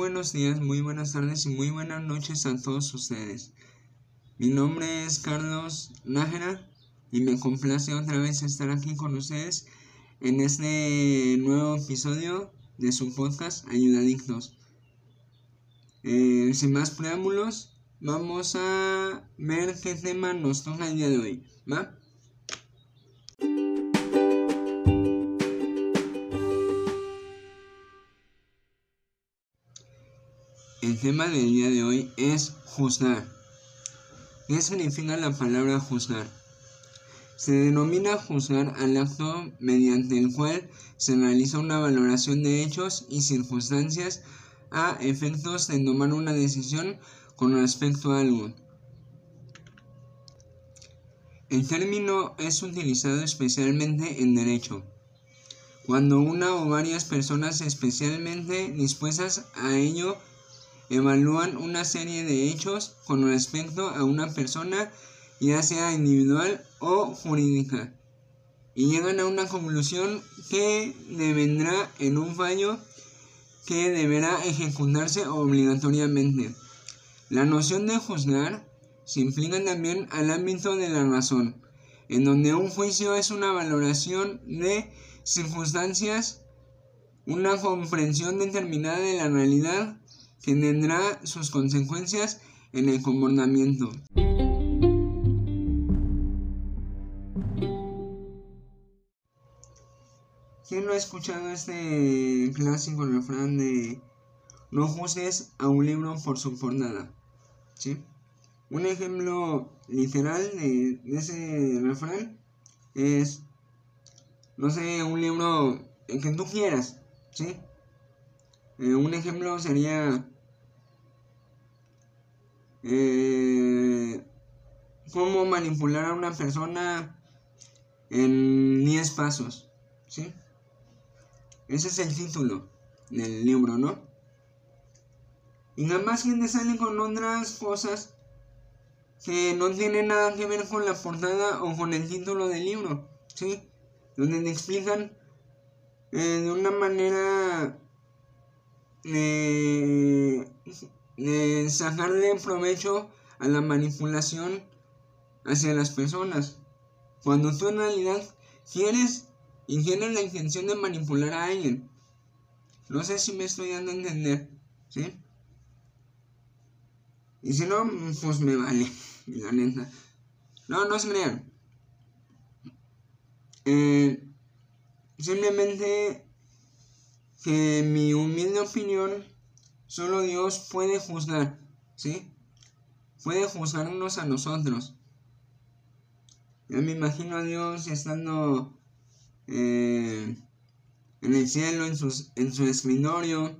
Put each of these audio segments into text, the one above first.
Buenos días, muy buenas tardes y muy buenas noches a todos ustedes. Mi nombre es Carlos Nájera y me complace otra vez estar aquí con ustedes en este nuevo episodio de su podcast Ayudadictos. Eh, sin más preámbulos, vamos a ver qué tema nos toca el día de hoy, ¿va? El tema del día de hoy es juzgar. ¿Qué significa la palabra juzgar? Se denomina juzgar al acto mediante el cual se realiza una valoración de hechos y circunstancias a efectos de tomar una decisión con respecto a algo. El término es utilizado especialmente en derecho, cuando una o varias personas especialmente dispuestas a ello evalúan una serie de hechos con respecto a una persona, ya sea individual o jurídica, y llegan a una conclusión que devendrá en un fallo que deberá ejecutarse obligatoriamente. La noción de juzgar se implica también al ámbito de la razón, en donde un juicio es una valoración de circunstancias, una comprensión determinada de la realidad que tendrá sus consecuencias en el comportamiento. ¿Quién no ha escuchado este clásico refrán de no juzgues a un libro por su portada? ¿Sí? Un ejemplo literal de, ese refrán es, no sé, un libro que tú quieras, ¿sí? Eh, un ejemplo sería eh, cómo manipular a una persona en 10 pasos, ¿sí? Ese es el título del libro, ¿no? Y nada más gente sale con otras cosas que no tienen nada que ver con la portada o con el título del libro, ¿sí? Donde te explican eh, de una manera eh, sacarle provecho a la manipulación hacia las personas. Cuando tú en realidad quieres y tienes la intención de manipular a alguien. No sé si me estoy dando a entender, ¿sí? Y si no, pues me vale, la neta. No, no se crean. Eh, simplemente que mi humilde opinión, solo Dios puede juzgar, ¿sí? Puede juzgarnos a nosotros. Yo me imagino a Dios estando eh, en el cielo, en, en su escritorio,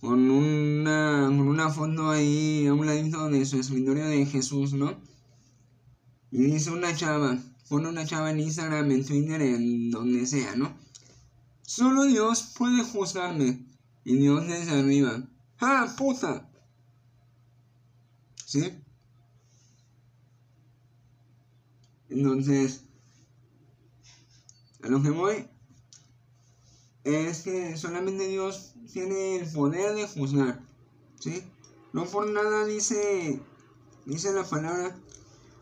con una, con una foto ahí a un ladito de su escritorio de Jesús, ¿no? Y dice una chava, pone una chava en Instagram, en Twitter, en donde sea, ¿no? Solo Dios puede juzgarme. Y Dios desde arriba. ¡Ah, puta! ¿Sí? Entonces, a lo que voy es que solamente Dios tiene el poder de juzgar. ¿Sí? No por nada dice, dice la palabra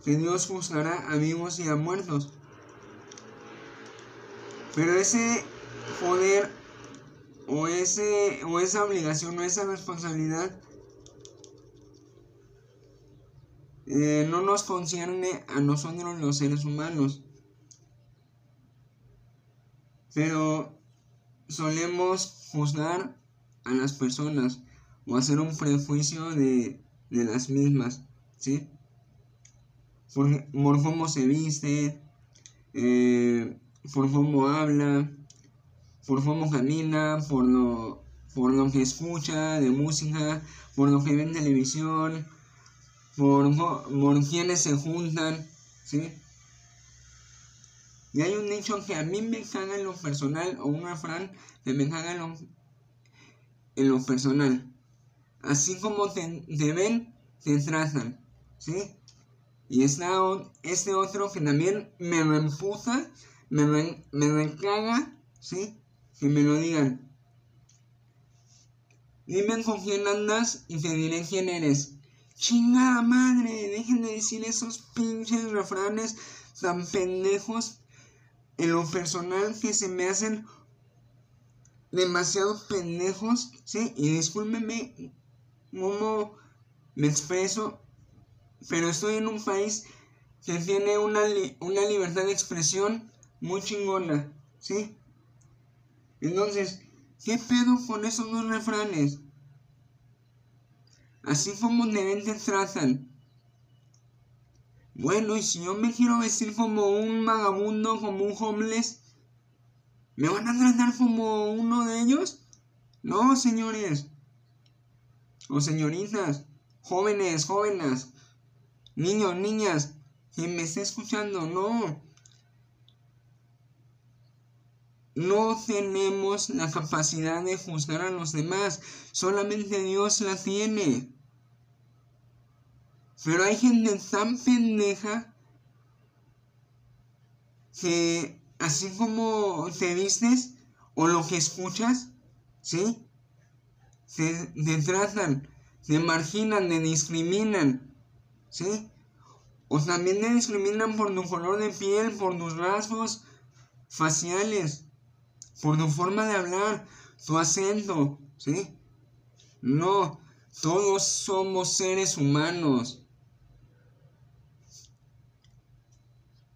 que Dios juzgará a vivos y a muertos. Pero ese poder o, ese, o esa obligación o esa responsabilidad eh, no nos concierne a nosotros los seres humanos. Pero solemos juzgar a las personas o hacer un prejuicio de, las mismas, ¿sí? Por, cómo se viste, eh, por cómo habla, por cómo camina, por lo, por lo que escucha de música, por lo que ve en televisión, por, por quienes se juntan, ¿sí? Y hay un dicho que a mí me caga en lo personal, o un refrán que me caga en lo, en lo personal. Así como te, ven, te tratan, ¿sí? Y está este otro que también me reempuja, me, me recaga, ¿sí? Que me lo digan. Dime con quién andas y te diré quién eres. Chingada madre, dejen de decir esos pinches refranes tan pendejos en lo personal que se me hacen demasiado pendejos, ¿sí? Y discúlpenme cómo me expreso, pero estoy en un país que tiene una, una libertad de expresión muy chingona, ¿sí? Entonces, ¿qué pedo con esos dos refranes? Así como de te tratan. Bueno, y si yo me quiero vestir como un vagabundo, como un homeless, ¿me van a tratar como uno de ellos? No, señores. O señoritas, jóvenes, jóvenes, niños, niñas, quien me esté escuchando, no. No tenemos la capacidad de juzgar a los demás, solamente Dios la tiene. Pero hay gente tan pendeja que así como te vistes o lo que escuchas, ¿sí? Te, te tratan, te marginan, te discriminan, ¿sí? O también te discriminan por tu color de piel, por tus rasgos faciales, por tu forma de hablar, tu acento, ¿sí? No, todos somos seres humanos.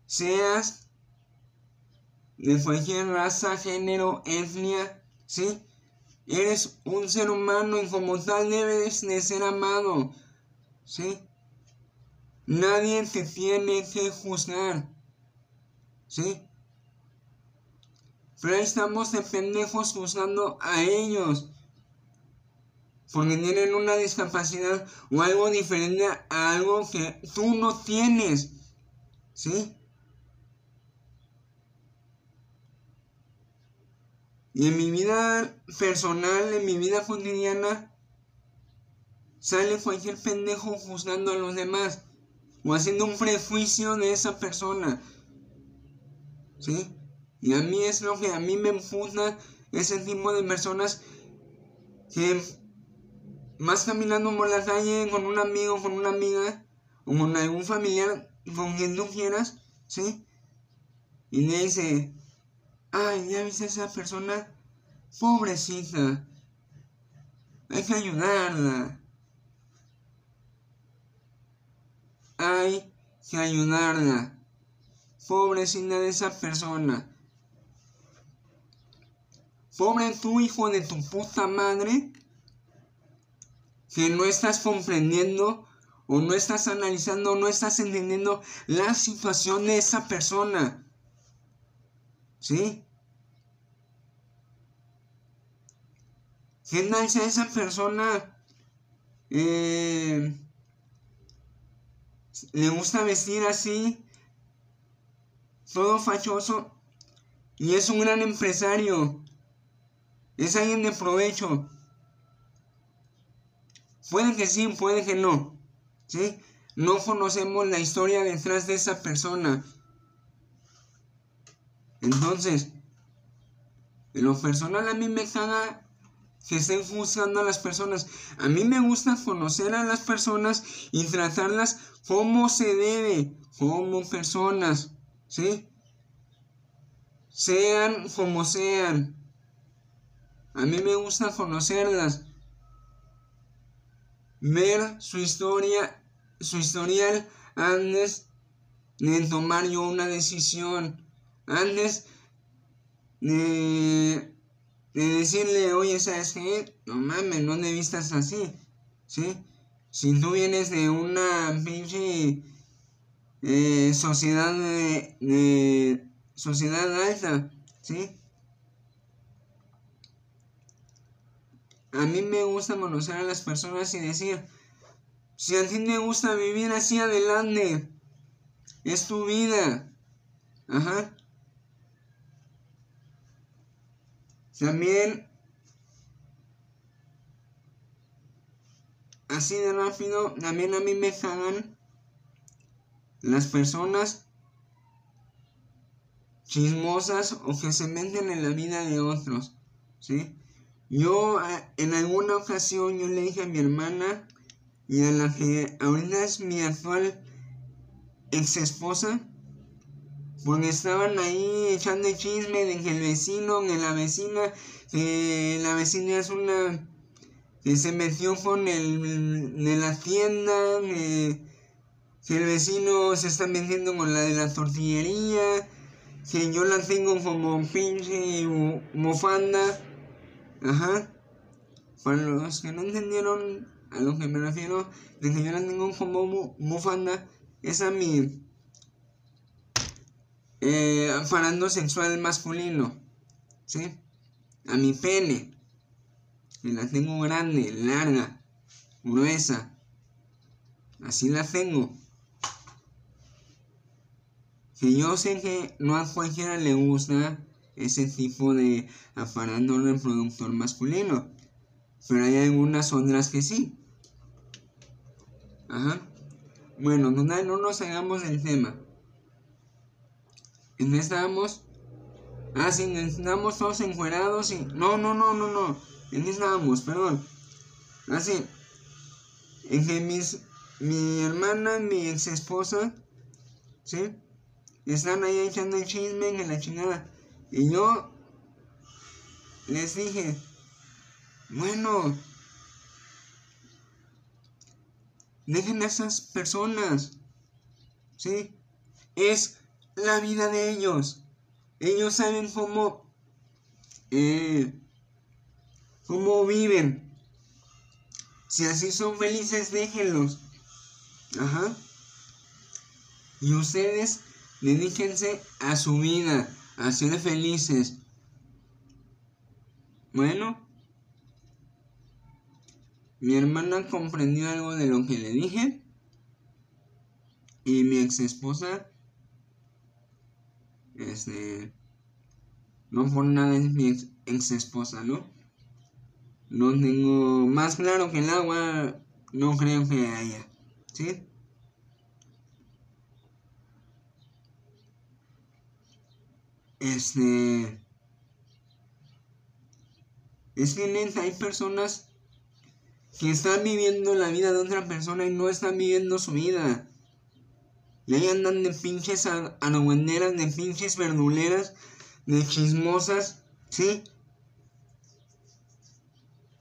Seas de cualquier raza, género, etnia, ¿sí? Eres un ser humano y como tal debes de ser amado, ¿sí? Nadie te tiene que juzgar, ¿sí? Pero estamos de pendejos juzgando a ellos. Porque tienen una discapacidad o algo diferente a algo que tú no tienes. ¿Sí? Y en mi vida personal, en mi vida cotidiana, sale cualquier pendejo juzgando a los demás o haciendo un prejuicio de esa persona. ¿Sí? Y a mí es lo que a mí me empuja ese tipo de personas que más caminando por la calle con un amigo, con una amiga o con algún familiar, con quien tú quieras, ¿sí? Y le dice, ay, ya viste a esa persona, pobrecita, hay que ayudarla. Hay que ayudarla. Pobrecita de esa persona. Pobre tu hijo de tu puta madre, que no estás comprendiendo o no estás analizando, no estás entendiendo la situación de esa persona. ¿Sí? ¿Qué tal si esa persona eh, le gusta vestir así, todo fachoso, y es un gran empresario? Es alguien de provecho. Puede que sí, puede que no. ¿Sí? No conocemos la historia detrás de esa persona. Entonces, en lo personal a mí me caga que estén juzgando a las personas. A mí me gusta conocer a las personas y tratarlas como se debe, como personas, ¿sí? Sean como sean. A mí me gusta conocerlas. Ver su historia, su historial antes de tomar yo una decisión. Antes de, decirle, oye, ¿sabes qué? No mames, no te vistas así. ¿Sí? Si tú vienes de una pinche eh, sociedad de, de sociedad alta, ¿sí? A mí me gusta conocer a las personas y decir, si a ti te gusta vivir así adelante, es tu vida. Ajá. También, así de rápido, también a mí me cagan las personas chismosas o que se meten en la vida de otros, ¿sí? Yo en alguna ocasión yo le dije a mi hermana y a la que ahorita es mi actual ex esposa, porque estaban ahí echando chisme de que el vecino, que la vecina, que la vecina es una que se metió con el de la tienda, que, que el vecino se está metiendo con la de la tortillería, que yo la tengo como pinche mofanda. Ajá. Para los que no entendieron a lo que me refiero, de que yo la tengo como bufanda, es a mi eh, sexual masculino, ¿sí? A mi pene, que la tengo grande, larga, gruesa, así la tengo. Que yo sé que no a cualquiera le gusta ese tipo de aparato reproductor masculino. Pero hay algunas otras que sí. Ajá. Bueno, no, no nos hagamos del tema. ¿En qué estábamos? Ah, sí, estábamos todos encuerados y... No, no, no, no, no. ¿En estábamos? Perdón. Así. Ah, en que mis... Mi hermana, mi ex esposa, ¿sí? Están ahí echando el chisme en la chingada. Y yo les dije, bueno, dejen a esas personas, ¿sí? Es la vida de ellos. Ellos saben cómo, eh, cómo viven. Si así son felices, déjenlos. Ajá. Y ustedes dedíquense a su vida, ser felices. Bueno, mi hermana comprendió algo de lo que le dije y mi ex esposa, este, no por nada es mi ex, esposa, ¿no? No tengo más claro que el agua, no creo que haya, ¿sí? Este. Es que hay personas que están viviendo la vida de otra persona y no están viviendo su vida. Y ahí andan de pinches argüenderas, de pinches verduleras, de chismosas, ¿sí?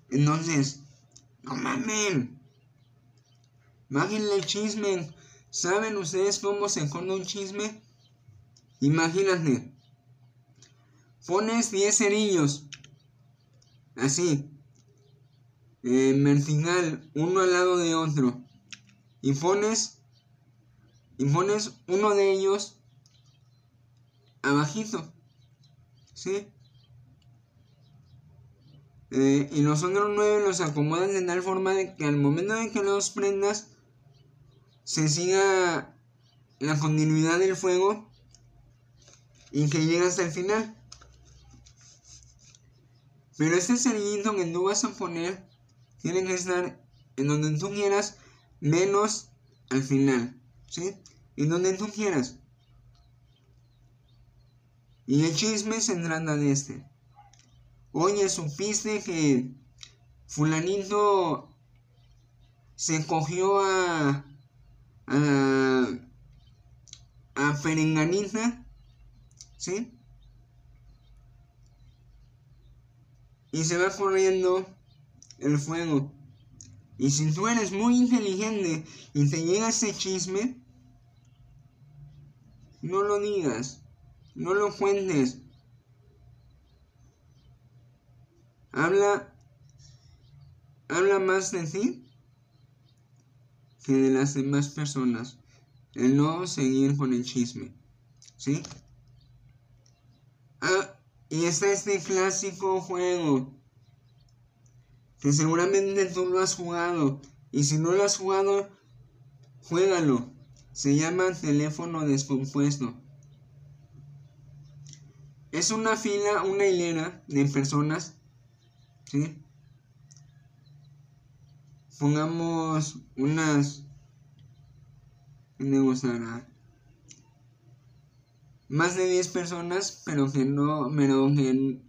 Entonces, no mamen. Bájenle el chisme. ¿Saben ustedes cómo se corta un chisme? Imagínate. Pones 10 cerillos. Así. En vertical, uno al lado de otro. Y pones. Y pones uno de ellos abajito. ¿Sí? Eh, y los otros nueve los acomodan de tal forma de que al momento de que los prendas se siga la continuidad del fuego y que llegue hasta el final. Pero este cerillito que tú vas a poner tiene que estar en donde tú quieras, menos al final, ¿sí? En donde tú quieras. Y el chisme se trata de este. Oye, supiste que fulanito se cogió a a, a Perenganita, ¿sí? Y se va corriendo el fuego. Y si tú eres muy inteligente y te llega ese chisme, no lo digas, no lo cuentes. Habla, habla más de ti que de las demás personas. El no seguir con el chisme. ¿Sí? Y está este clásico juego. Que seguramente tú lo has jugado. Y si no lo has jugado, juégalo. Se llama teléfono descompuesto. Es una fila, una hilera de personas. ¿Sí? Pongamos unas... ¿Qué me gustará? Más de 10 personas, pero que no, pero que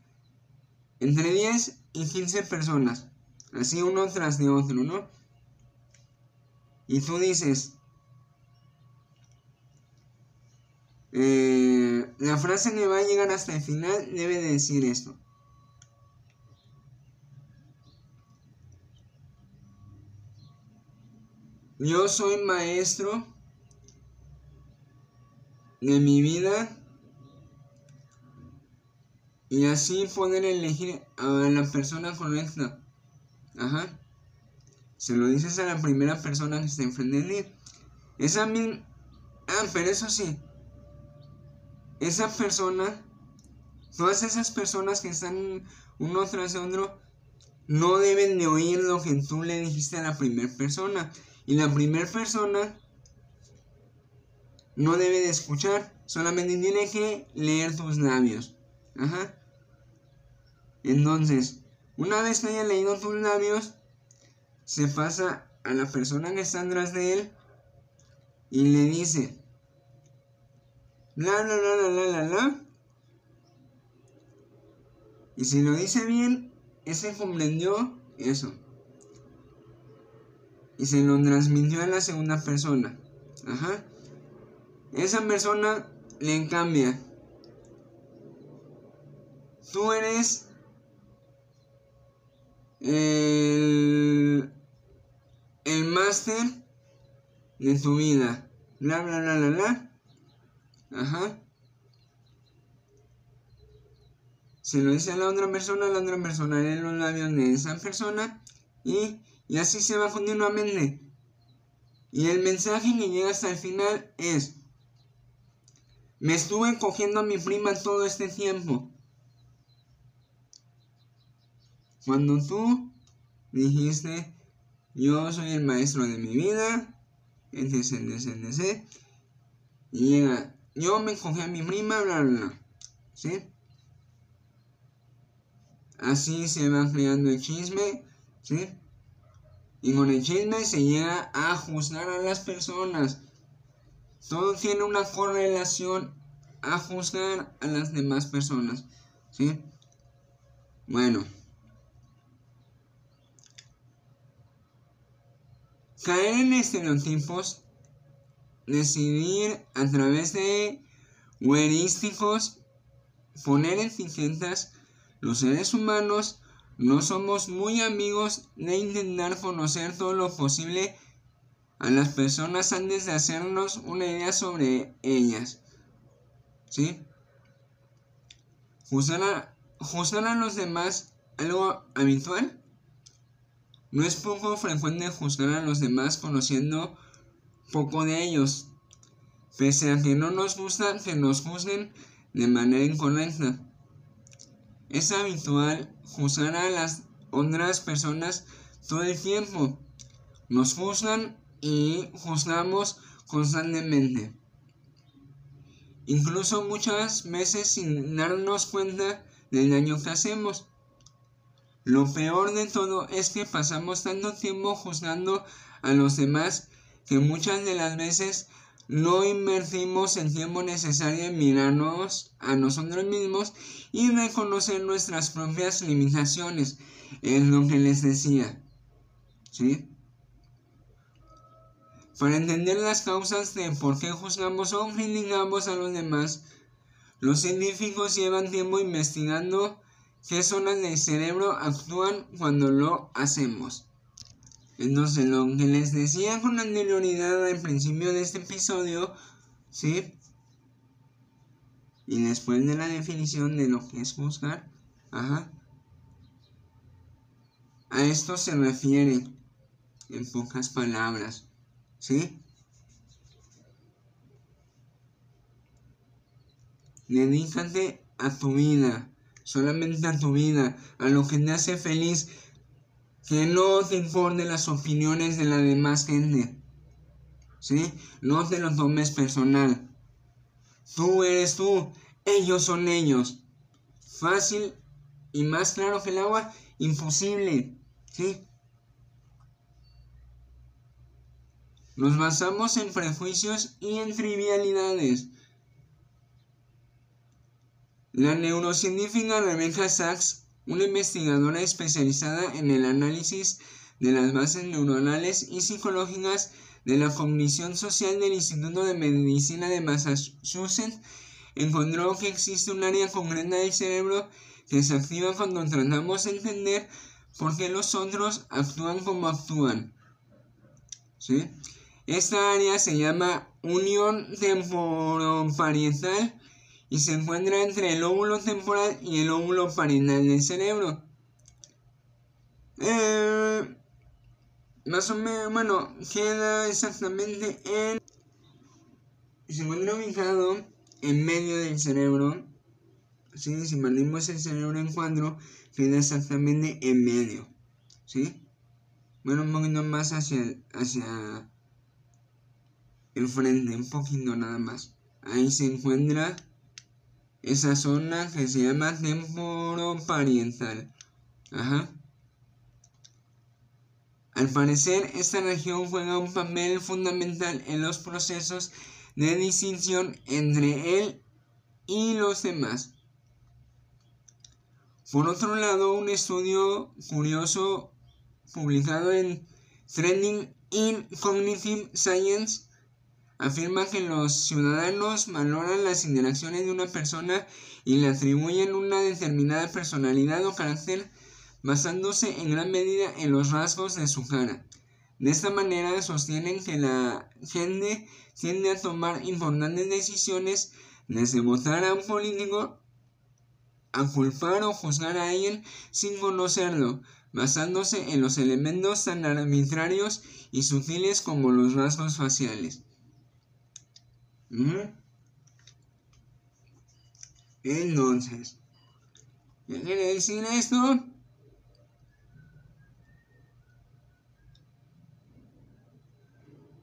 entre 10 y 15 personas. Así uno tras de otro, ¿no? Y tú dices, eh, la frase que va a llegar hasta el final debe decir esto. Yo soy maestro de mi vida y así poder elegir a la persona correcta. Ajá. Se lo dices a la primera persona que está enfrente de ti. Esa misma... Ah, pero eso sí. Esa persona, todas esas personas que están uno tras otro, no deben de oír lo que tú le dijiste a la primera persona. Y la primera persona no debe de escuchar, solamente tiene que leer tus labios. Ajá. Entonces, una vez que haya leído tus labios, se pasa a la persona que está detrás de él y le dice, la la la la la la la. Y si lo dice bien, ese comprendió eso. Y se lo transmitió a la segunda persona. Ajá. Esa persona le cambia. Tú eres el, el máster de tu vida. Bla, bla, bla, bla, bla. Ajá. Se lo dice a la otra persona, la otra persona lee los labios de esa persona y, y así se va continuamente. Y el mensaje que llega hasta el final es, me estuve cogiendo a mi prima todo este tiempo. Cuando tú dijiste, yo soy el maestro de mi vida, etc, etc, etc, y llega, yo me cogí a mi prima, bla, bla, bla, ¿sí? Así se va creando el chisme, ¿sí? Y con el chisme se llega a juzgar a las personas. Todo tiene una correlación a juzgar a las demás personas, ¿sí? Bueno. Caer en estereotipos, decidir a través de heurísticos, poner etiquetas, los seres humanos no somos muy amigos de intentar conocer todo lo posible a las personas antes de hacernos una idea sobre ellas. ¿Sí? Juzgar a, juzgar a los demás algo habitual. No es poco frecuente juzgar a los demás conociendo poco de ellos, pese a que no nos gusta que nos juzguen de manera incorrecta. Es habitual juzgar a las otras personas todo el tiempo. Nos juzgan y juzgamos constantemente. Incluso muchas veces sin darnos cuenta del daño que hacemos. Lo peor de todo es que pasamos tanto tiempo juzgando a los demás que muchas de las veces no invertimos el tiempo necesario en mirarnos a nosotros mismos y reconocer nuestras propias limitaciones. Es lo que les decía. ¿Sí? Para entender las causas de por qué juzgamos o criticamos a los demás, los científicos llevan tiempo investigando qué zonas del cerebro actúan cuando lo hacemos. Entonces, lo que les decía con anterioridad al principio de este episodio, ¿sí? Y después de la definición de lo que es juzgar, ajá. A esto se refiere, en pocas palabras, ¿sí? Dedícate a tu vida solamente a tu vida, a lo que te hace feliz, que no te importen las opiniones de la demás gente. ¿Sí? No te lo tomes personal. Tú eres tú, ellos son ellos. Fácil y más claro que el agua, imposible. ¿Sí? Nos basamos en prejuicios y en trivialidades. La neurocientífica Rebecca Sachs una investigadora especializada en el análisis de las bases neuronales y psicológicas de la cognición social del Instituto de Medicina de Massachusetts, encontró que existe un área concreta del cerebro que se activa cuando tratamos de entender por qué los otros actúan como actúan. ¿Sí? Esta área se llama unión temporoparietal y se encuentra entre el óvulo temporal y el óvulo parietal del cerebro. Eh, más o menos, bueno, queda exactamente en... Se encuentra ubicado en medio del cerebro. ¿sí? Si partimos el cerebro en cuatro, queda exactamente en medio. ¿Sí? Bueno, un más hacia, hacia el frente, un poquito nada más. Ahí se encuentra esa zona que se llama temporoparietal. Ajá. Al parecer, esta región juega un papel fundamental en los procesos de distinción entre él y los demás. Por otro lado, un estudio curioso publicado en Trending in Cognitive Science afirma que los ciudadanos valoran las interacciones de una persona y le atribuyen una determinada personalidad o carácter basándose en gran medida en los rasgos de su cara. De esta manera sostienen que la gente tiende a tomar importantes decisiones desde votar a un político a culpar o juzgar a alguien sin conocerlo, basándose en los elementos tan arbitrarios y sutiles como los rasgos faciales. Entonces, ¿qué quiere decir esto?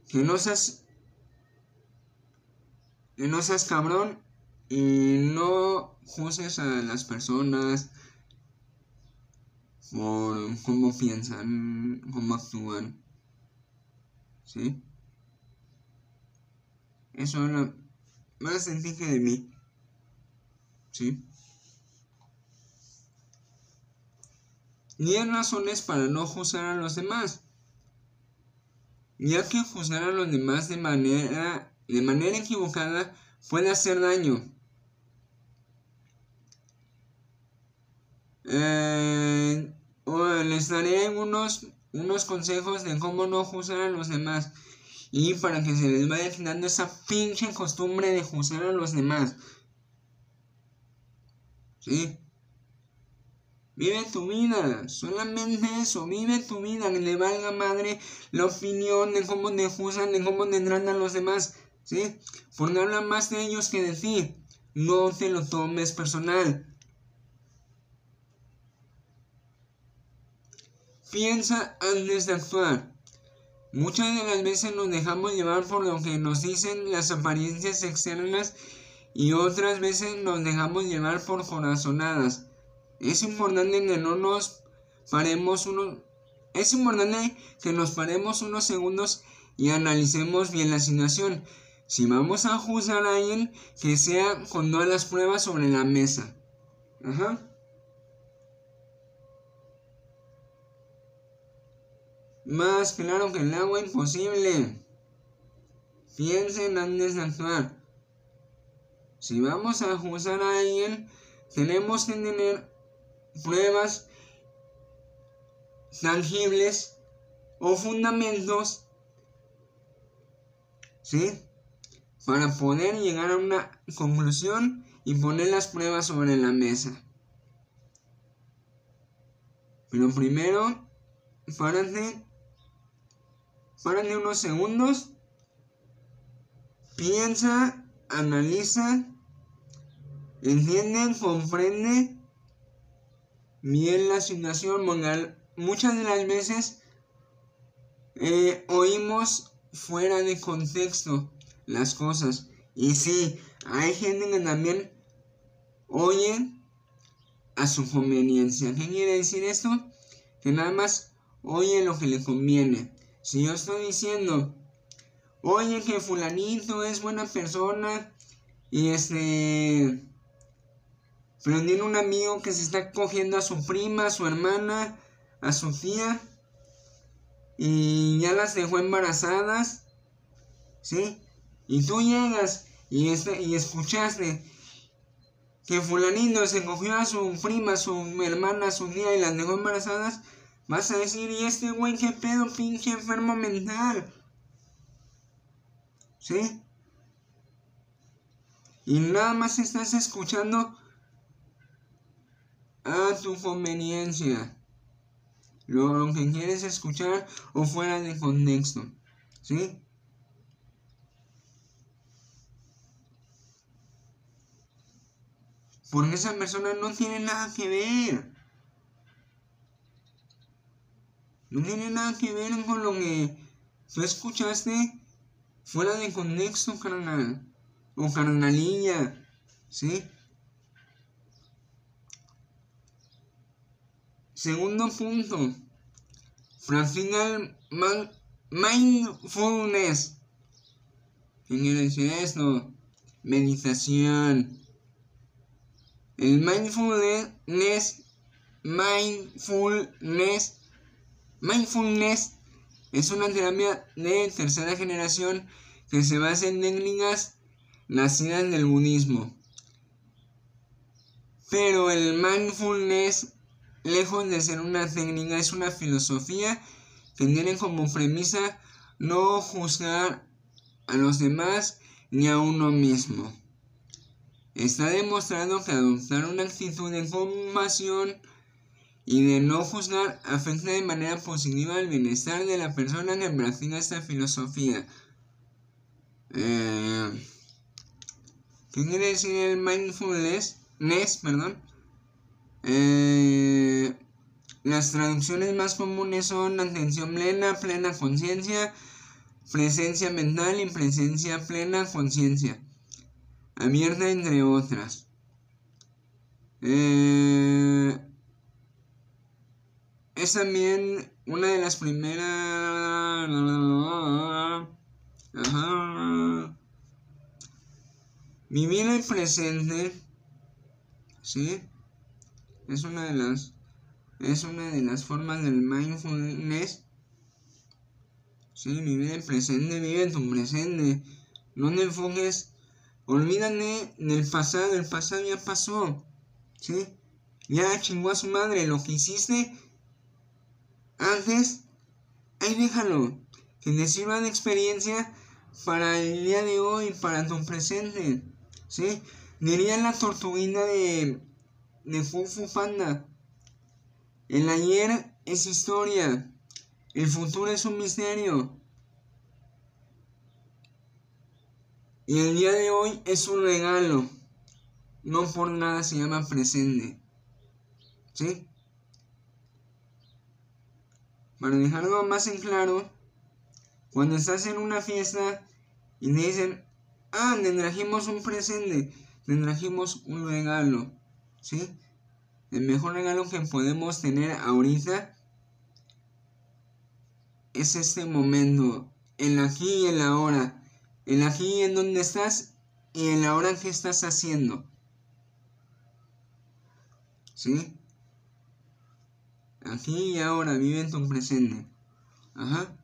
Que no seas, que no seas cabrón y no juzgues a las personas por cómo piensan, cómo actúan. ¿Sí? Eso lo más sencillo de mí. ¿Sí? hay razones para no juzgar a los demás. Ya que juzgar a los demás de manera, de manera equivocada puede hacer daño. Eh, les daré unos, unos consejos de cómo no juzgar a los demás. Y para que se les vaya quitando esa pinche costumbre de juzgar a los demás. ¿Sí? Vive tu vida, solamente eso, vive tu vida, que le valga madre la opinión de cómo te juzgan, de cómo te tratan los demás, ¿sí? Porque hablan más de ellos que de ti. No te lo tomes personal. Piensa antes de actuar. Muchas de las veces nos dejamos llevar por lo que nos dicen las apariencias externas y otras veces nos dejamos llevar por corazonadas. Es importante que no nos paremos unos es importante que nos paremos unos segundos y analicemos bien la situación. Si vamos a juzgar a alguien, que sea con todas las pruebas sobre la mesa. Ajá. Más claro que el agua imposible. Piensen antes de actuar. Si vamos a juzgar a alguien, tenemos que tener pruebas tangibles o fundamentos, ¿sí? Para poder llegar a una conclusión y poner las pruebas sobre la mesa. Pero primero, párate Párale unos segundos. Piensa, analiza, entiende, comprende bien la situación. Muchas de las veces eh, oímos fuera de contexto las cosas. Y sí, hay gente que también oye a su conveniencia. ¿Qué quiere decir esto? Que nada más oye lo que le conviene. Si yo estoy diciendo, oye que fulanito es buena persona y este pero tiene un amigo que se está cogiendo a su prima, a su hermana, a su tía, y ya las dejó embarazadas, ¿sí? Y tú llegas y, este, y escuchaste que fulanito se cogió a su prima, a su hermana, a su tía y las dejó embarazadas, vas a decir, ¿y este güey qué pedo, pinche enfermo mental? ¿Sí? Y nada más estás escuchando a tu conveniencia. Lo, que quieres escuchar o fuera de contexto. ¿Sí? Porque esa persona no tiene nada que ver. No tiene nada que ver con lo que tú escuchaste fuera de contexto, carnal. O carnalilla. ¿Sí? Segundo punto. Practica mindfulness. ¿Qué quiere decir esto? Meditación. El mindfulness, mindfulness, mindfulness es una terapia de tercera generación que se basa en técnicas nacidas del budismo. Pero el mindfulness lejos de ser una técnica, es una filosofía que tiene como premisa no juzgar a los demás ni a uno mismo. Está demostrado que adoptar una actitud de compasión y de no juzgar afecta de manera positiva el bienestar de la persona que practica esta filosofía. Eh, ¿Qué quiere decir el mindfulness? Perdón. Eh, las traducciones más comunes son atención plena, plena conciencia, presencia mental y presencia plena conciencia. Abierta entre otras. Eh, es también una de las primeras... Ajá. Vivir el presente. ¿Sí? es una de las es una de las formas del mindfulness. Sí, vive el presente, vive tu presente. No te enfoques, olvídate del pasado, el pasado ya pasó. ¿Sí? Ya chingó a su madre, lo que hiciste antes, ahí déjalo. Que te sirva de experiencia para el día de hoy, para tu presente. ¿Sí? Diría la tortuguina de de Fufu Panda. El ayer es historia. El futuro es un misterio. Y el día de hoy es un regalo. No por nada se llama presente. ¿Sí? Para dejarlo más en claro, cuando estás en una fiesta y me dicen, ah, te trajimos un presente, te trajimos un regalo. ¿sí? El mejor regalo que podemos tener ahorita es este momento, el aquí y el ahora, el aquí y en donde estás y el ahora que estás haciendo. ¿Sí? Aquí y ahora, vive en tu presente. Ajá.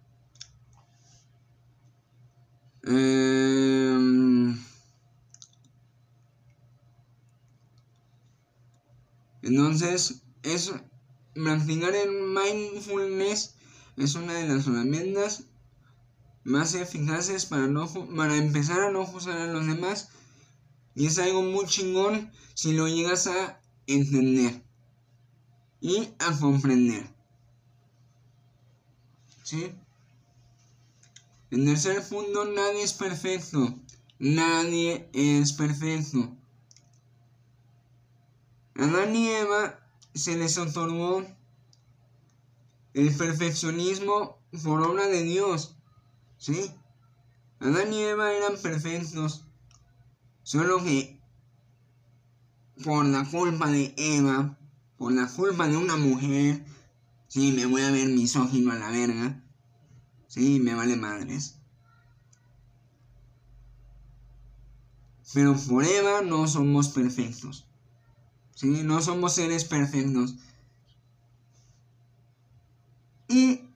Eh, Entonces, es, practicar el mindfulness es una de las herramientas más eficaces para, no, para empezar a no juzgar a los demás. Y es algo muy chingón si lo llegas a entender y a comprender. ¿Sí? En tercer punto, nadie es perfecto. Nadie es perfecto. Adán y Eva se les otorgó el perfeccionismo por obra de Dios. ¿Sí? Adán y Eva eran perfectos. Solo que por la culpa de Eva, por la culpa de una mujer, sí, me voy a ver misógino a la verga. Sí, me vale madres. Pero por Eva no somos perfectos. ¿sí? No somos seres perfectos. Y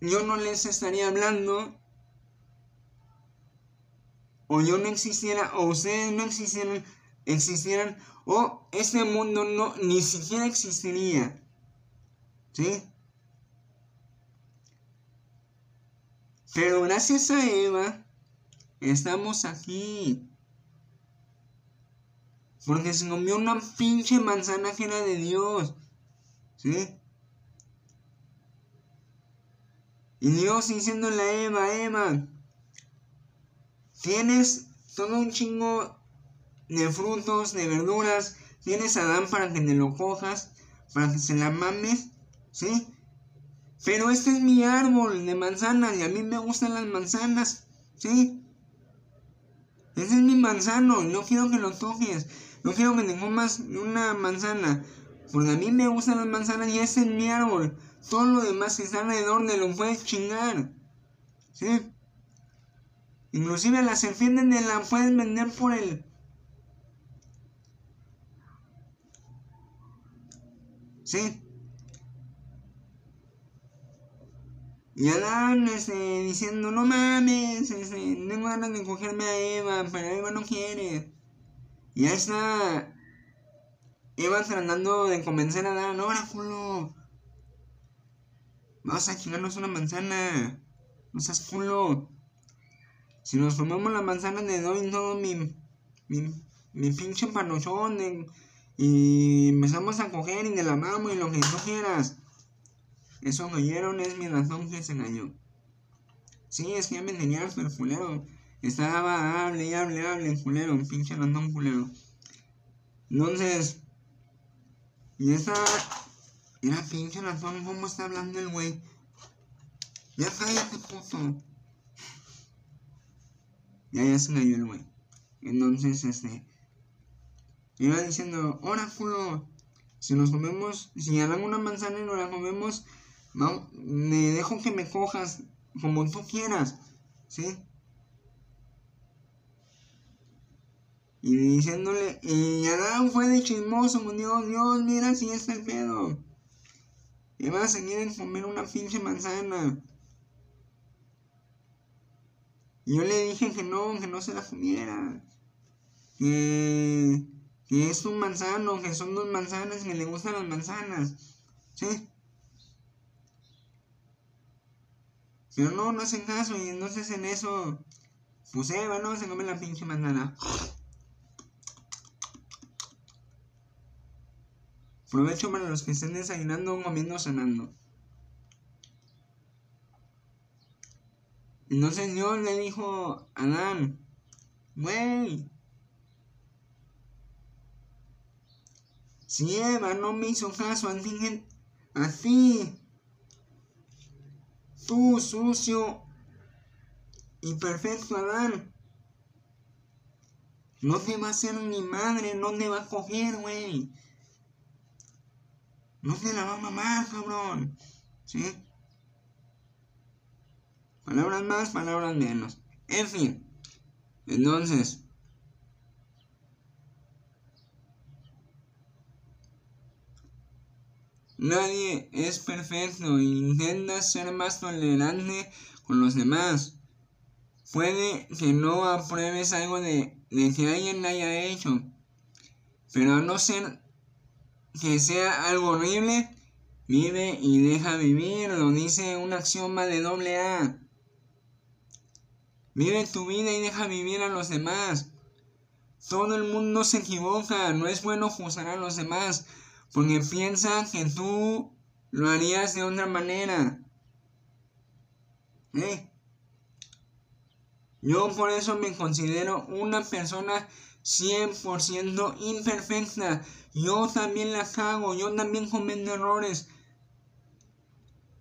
yo no les estaría hablando o yo no existiera o ustedes no existieran existieran o este mundo no ni siquiera existiría ¿sí? pero gracias a Eva estamos aquí porque se comió una pinche manzana que era de Dios ¿sí? Y Dios diciéndole a Eva, Eva, tienes todo un chingo de frutos, de verduras, tienes a Adán para que te lo cojas, para que se la mames, ¿sí? Pero este es mi árbol de manzanas y a mí me gustan las manzanas, ¿sí? Ese es mi manzano, no quiero que lo toques, no quiero que te comas una manzana, porque a mí me gustan las manzanas y ese es mi árbol. Todo lo demás que está alrededor de lo puedes chingar. ¿Sí? Inclusive la serpiente de la puedes vender por el... ¿Sí? Y Adán este, diciendo, no mames, este, tengo ganas de cogerme a Eva, pero Eva no quiere. Y ahí está Eva tratando de convencer a Adán, oráculo, Vamos a chingarnos una manzana. No seas culo. Si nos comemos la manzana de doy todo mi, mi, mi pinche panochón y empezamos a coger y de la mamo y lo que tú quieras. Eso que oyeron es mi razón que se engañó. Sí, es que me tenías el culero. Estaba hable hable, hable, culero, pinche razón culero. Entonces, y esa Mira, pinche razón, ¿cómo está hablando el güey? Ya cállate, puto. Ya, ya se cayó el güey. Entonces, este. Iba diciendo, oráculo. Si nos comemos, si hagan una manzana y nos la comemos, me dejo que me cojas como tú quieras. ¿Sí? Y diciéndole, y Adán fue de chismoso, Dios, Dios, mira si está el pedo. Y vas a seguir en comer una pinche manzana. Y yo le dije que no, que no se la comiera. Que, que es un manzano, que son dos manzanas, que le gustan las manzanas. ¿Sí? Pero no, no hacen caso y entonces en eso, pues Eva no se come la pinche manzana. Provecho para los que estén desayunando, comiendo, cenando. Entonces Dios le dijo a Adán, güey, si Eva no me hizo caso a ti, a tú sucio y perfecto Adán, no te va a ser ni madre, no te va a coger, güey. No te la va a mamar, cabrón. ¿Sí? Palabras más, palabras menos. En fin. Entonces. Nadie es perfecto e intenta ser más tolerante con los demás. Puede que no apruebes algo de, de que alguien haya hecho, pero a no ser que sea algo horrible, vive y deja vivir, lo dice una axioma de doble A. Vive tu vida y deja vivir a los demás. Todo el mundo se equivoca, no es bueno juzgar a los demás, porque piensa que tú lo harías de otra manera. ¿Eh? Yo por eso me considero una persona 100% imperfecta. Yo también la cago, yo también cometo errores.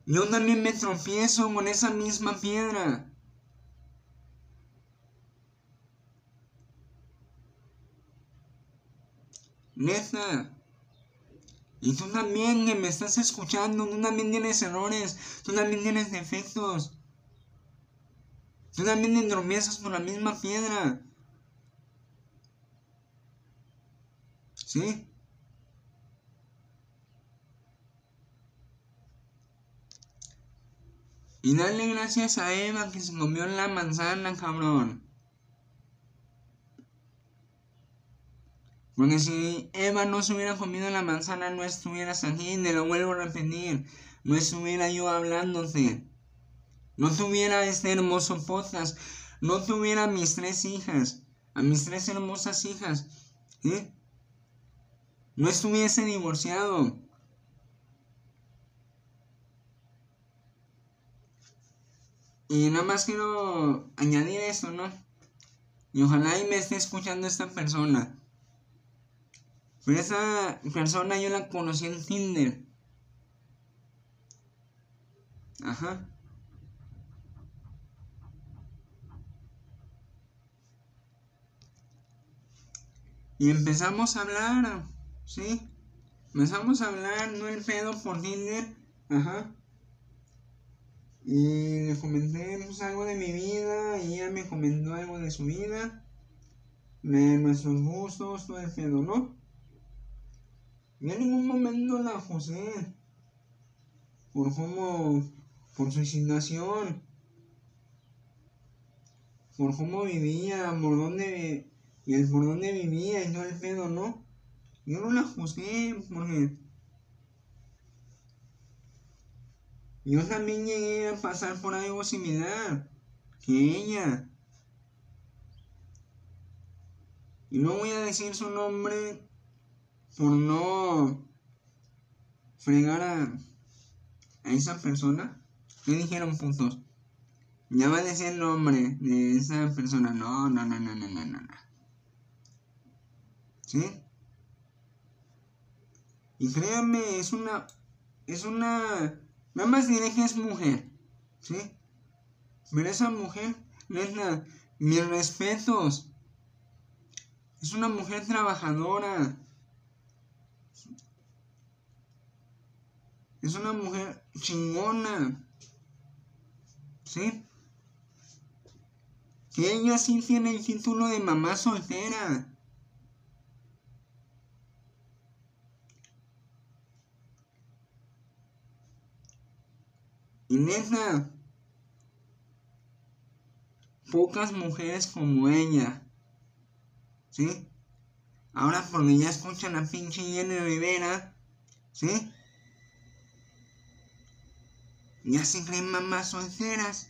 Yo también me tropiezo con esa misma piedra. Neta. Y tú también que me estás escuchando, tú también tienes errores, tú también tienes defectos. Tú también te tropiezas con la misma piedra. ¿Sí? Y dale gracias a Eva que se comió la manzana, cabrón. Porque si Eva no se hubiera comido la manzana, no estuvieras aquí, te lo vuelvo a repetir. No estuviera yo hablándote. No tuviera este hermoso podcast. No tuviera mis tres hijas. A mis tres hermosas hijas. ¿eh? No estuviese divorciado. Y nada más quiero añadir esto, ¿no? Y ojalá y me esté escuchando esta persona. Pero esa persona yo la conocí en Tinder. Ajá. Y empezamos a hablar, ¿sí? Empezamos a hablar, no el pedo por Tinder. Ajá. Y le comenté pues, algo de mi vida y ella me comentó algo de su vida, de nuestros gustos, todo el pedo, ¿no? Y en ningún momento la juzgué por cómo, por su insinuación, por cómo vivía, por dónde, y el por dónde vivía y todo el pedo, ¿no? Yo no la juzgué porque Yo también llegué a pasar por algo similar que ella. Y no voy a decir su nombre por no fregar a, a esa persona. ¿Qué dijeron puntos? Ya va a decir el nombre de esa persona. No, no, no, no, no, no, no. ¿Sí? Y créanme, es una. Es una Nada más diré que es mujer, ¿sí? Pero esa mujer, neta, mis respetos. Es una mujer trabajadora. Es una mujer chingona. ¿Sí? Que ella sí tiene el título de mamá soltera. Y neta, pocas mujeres como ella, ¿sí? Ahora porque ya escuchan a pinche Jenny Rivera, ¿sí? Ya se creen mamás solteras.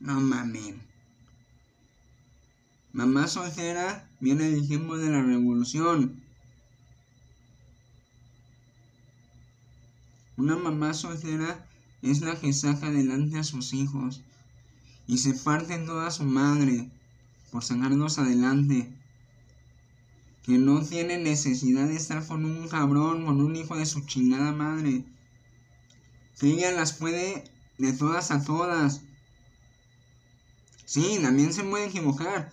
No mamen. Mamá soltera viene del tiempo de la revolución. Una mamá soltera es la que saca adelante a sus hijos y se parte en toda su madre por sacarlos adelante. Que no tiene necesidad de estar con un cabrón, con un hijo de su chingada madre. Que ella las puede de todas a todas. Sí, también se puede equivocar.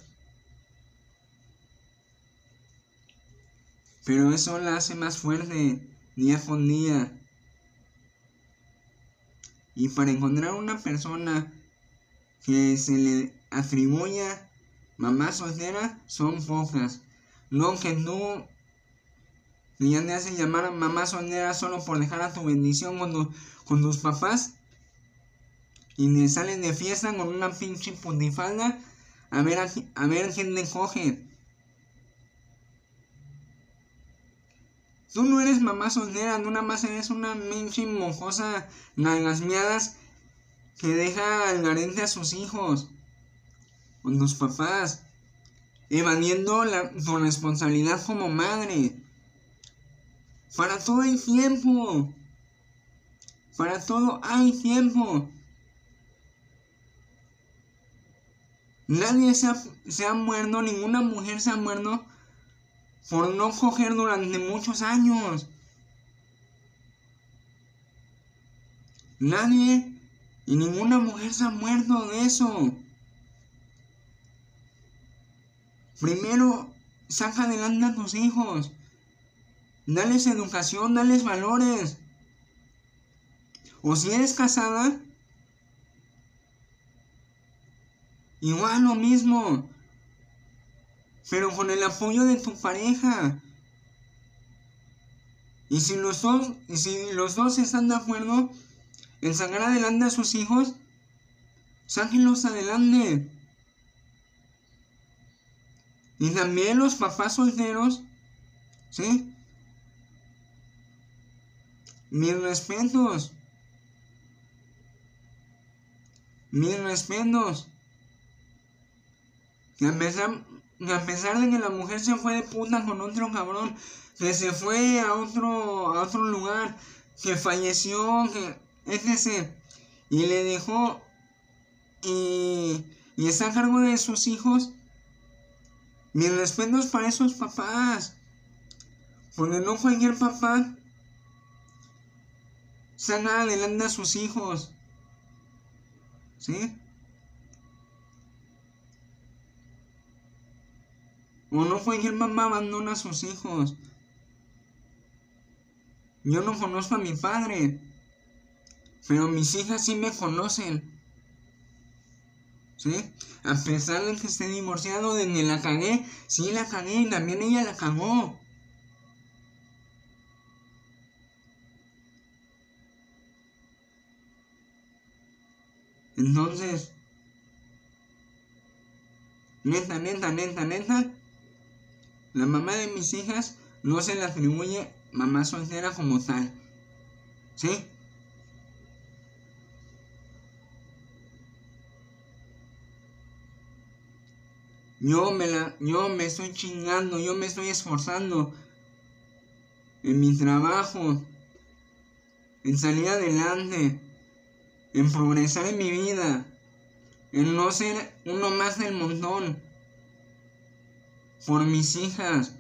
Pero eso la hace más fuerte día con día. Y para encontrar una persona que se le atribuya mamá soltera son pocas. No que tú ya te hacen llamar mamá soltera solo por dejar a tu bendición con, con tus papás y le salen de fiesta con una pinche putifalda a ver a, a ver quién le coge. Tú no eres mamá soltera, tú nada más eres una pinche mojosa nalgas que deja al garente a sus hijos. Con tus papás. Evadiendo la, tu responsabilidad como madre. Para todo hay tiempo. Para todo hay tiempo. Nadie se ha, muerto, ninguna mujer se ha muerto por no coger durante muchos años. Nadie y ninguna mujer se ha muerto de eso. Primero, saca adelante a tus hijos. Dales educación, dales valores. O si eres casada, igual lo mismo pero con el apoyo de tu pareja. Y si los dos, si los dos están de acuerdo en sacar adelante a sus hijos, sáquenlos adelante. Y también los papás solteros, ¿sí? Mis respetos. Mis respetos. Que a pesar, a pesar de que la mujer se fue de puta con otro cabrón, que se fue a otro, a otro lugar, que falleció, que etc. Y le dejó y, y está a cargo de sus hijos. Mis respetos para esos papás. Porque no cualquier papá saca adelante a sus hijos. ¿Sí? O no cualquier mamá abandona a sus hijos. Yo no conozco a mi padre, pero mis hijas sí me conocen. ¿Sí? A pesar de que esté divorciado, de que la cagué, sí la cagué y también ella la cagó. Entonces, neta, neta, neta, neta, la mamá de mis hijas no se le atribuye mamá soltera como tal. ¿Sí? Yo me, la, yo me estoy chingando, yo me estoy esforzando en mi trabajo, en salir adelante, en progresar en mi vida, en no ser uno más del montón, por mis hijas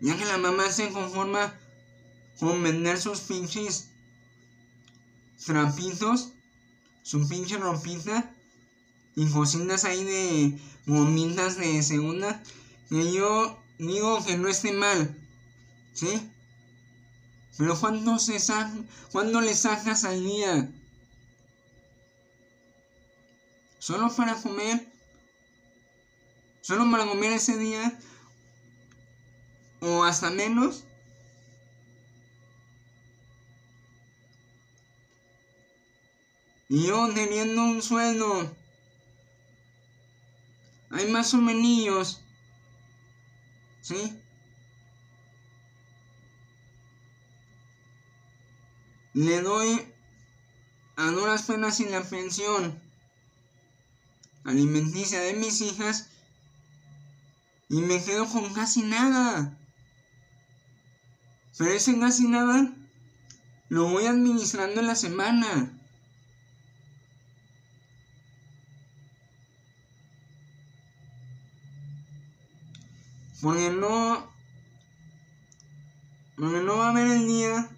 ya que la mamá se conforma con vender sus pinches trapitos, su pinche ropita y cocinas ahí de gomitas de segunda, que yo digo que no esté mal, ¿sí? Pero cuando se cuando le sacas al día? Solo para comer, solo para comer ese día o hasta menos. Y yo teniendo un sueldo, hay más o menos, ¿sí? Le doy a duras penas sin la pensión alimenticia de mis hijas y me quedo con casi nada. Pero ese casi nada lo voy administrando en la semana. Porque no. Porque no va a haber el día.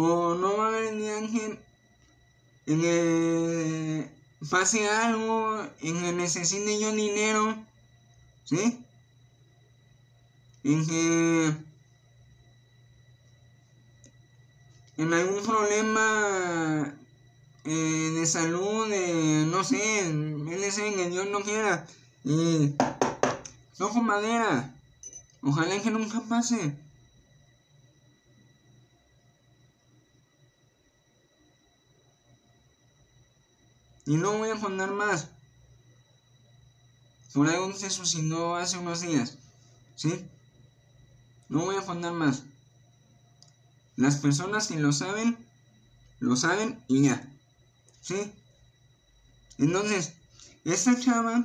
O no va a haber el día en que pase algo. En que necesite yo dinero. ¿Sí? En que en algún problema eh, de salud, no sé, en que Dios no quiera. Y toco madera. Ojalá que nunca pase. Y no voy a contar más. Por algo se suicidó hace unos días. ¿Sí? No voy a contar más. Las personas que lo saben, lo saben y ya. ¿Sí? Entonces, esta chava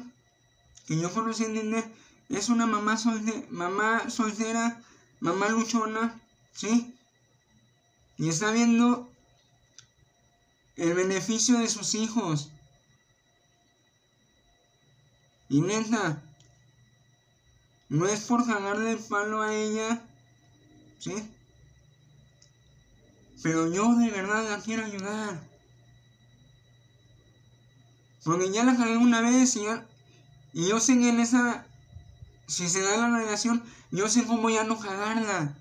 que yo conocí en Tinder es una mamá, mamá soltera, mamá luchona, ¿sí? Y está viendo el beneficio de sus hijos. Y neta, no es por cagarle el palo a ella, ¿sí? Pero yo de verdad la quiero ayudar. Porque ya la cagué una vez y, y yo sé que en esa, si se da la relación, yo sé cómo ya no cagarla.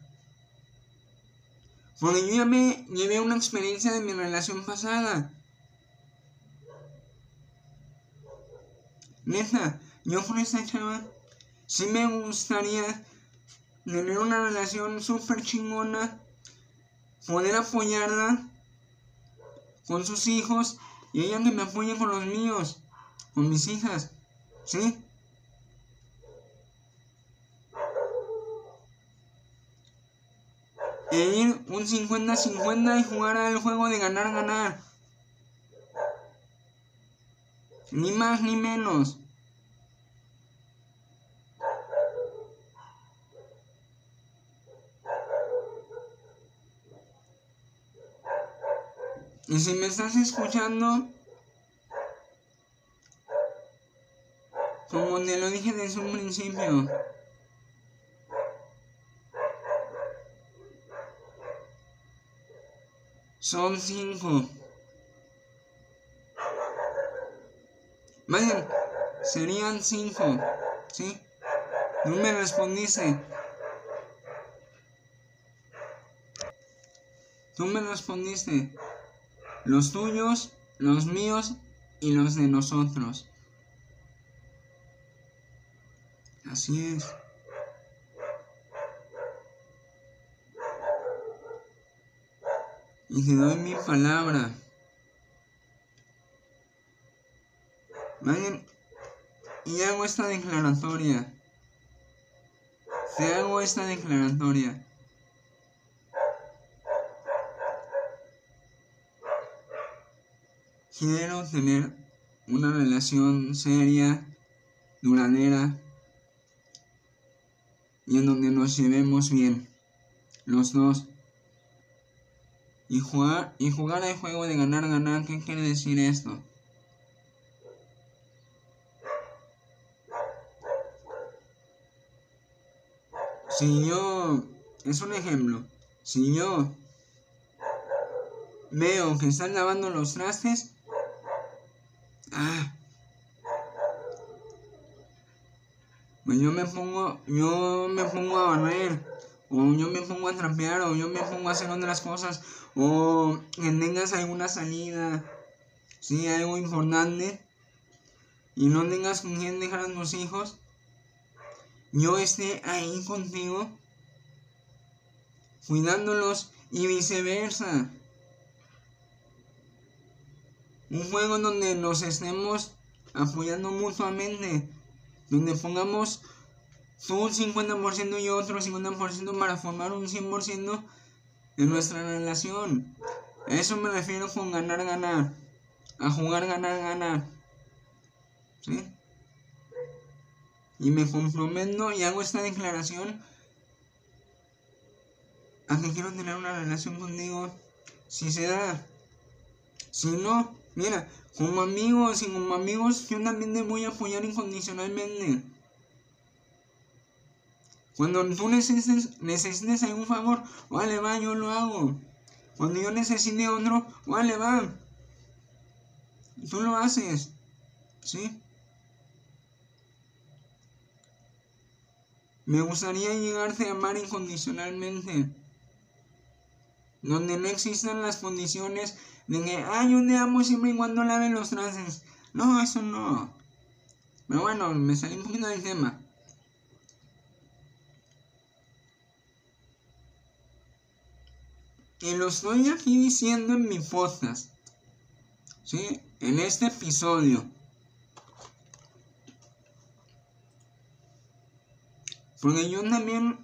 Porque yo ya me llevé una experiencia de mi relación pasada. Neta, yo con esta chava sí me gustaría tener una relación súper chingona, poder apoyarla con sus hijos y ella que me apoye con los míos, con mis hijas, ¿sí? E ir un 50-50 y jugar al juego de ganar-ganar. Ni más ni menos. Y si me estás escuchando, como te lo dije desde un principio, son cinco. Vayan, serían cinco, ¿sí? No me respondiste. Tú me respondiste los tuyos, los míos y los de nosotros. Así es. Y te doy mi palabra. Vayan y hago esta declaratoria. Te hago esta declaratoria. Quiero tener una relación seria, duradera y en donde nos llevemos bien, los dos. Y jugar, y jugar al juego de ganar, ganar, ¿qué quiere decir esto? Si yo, es un ejemplo, si yo veo que están lavando los trastes, Ah. Pues yo me pongo, yo me pongo a barrer, o yo me pongo a trapear, o yo me pongo a hacer otras cosas, o que tengas alguna salida, sí, algo importante, y no tengas con quién dejar a tus hijos, yo esté ahí contigo, cuidándolos y viceversa un juego donde nos estemos apoyando mutuamente, donde pongamos tú un 50% y otro 50% para formar un 100% de nuestra relación. A eso me refiero con ganar, ganar. A jugar, ganar, ganar. ¿Sí? Y me comprometo y hago esta declaración a que quiero tener una relación contigo si se da. Si no, Mira, como amigos y como amigos yo también te voy a apoyar incondicionalmente. Cuando tú necesites, algún favor, vale va, yo lo hago. Cuando yo necesite otro, vale va. Tú lo haces. ¿Sí? Me gustaría llegarte a amar incondicionalmente. Donde no existan las condiciones de ay, yo te amo siempre y cuando laven los trastes. No, eso no. Pero bueno, me salí un poquito del tema. Y lo estoy aquí diciendo en mi podcast. ¿Sí? En este episodio. Porque yo también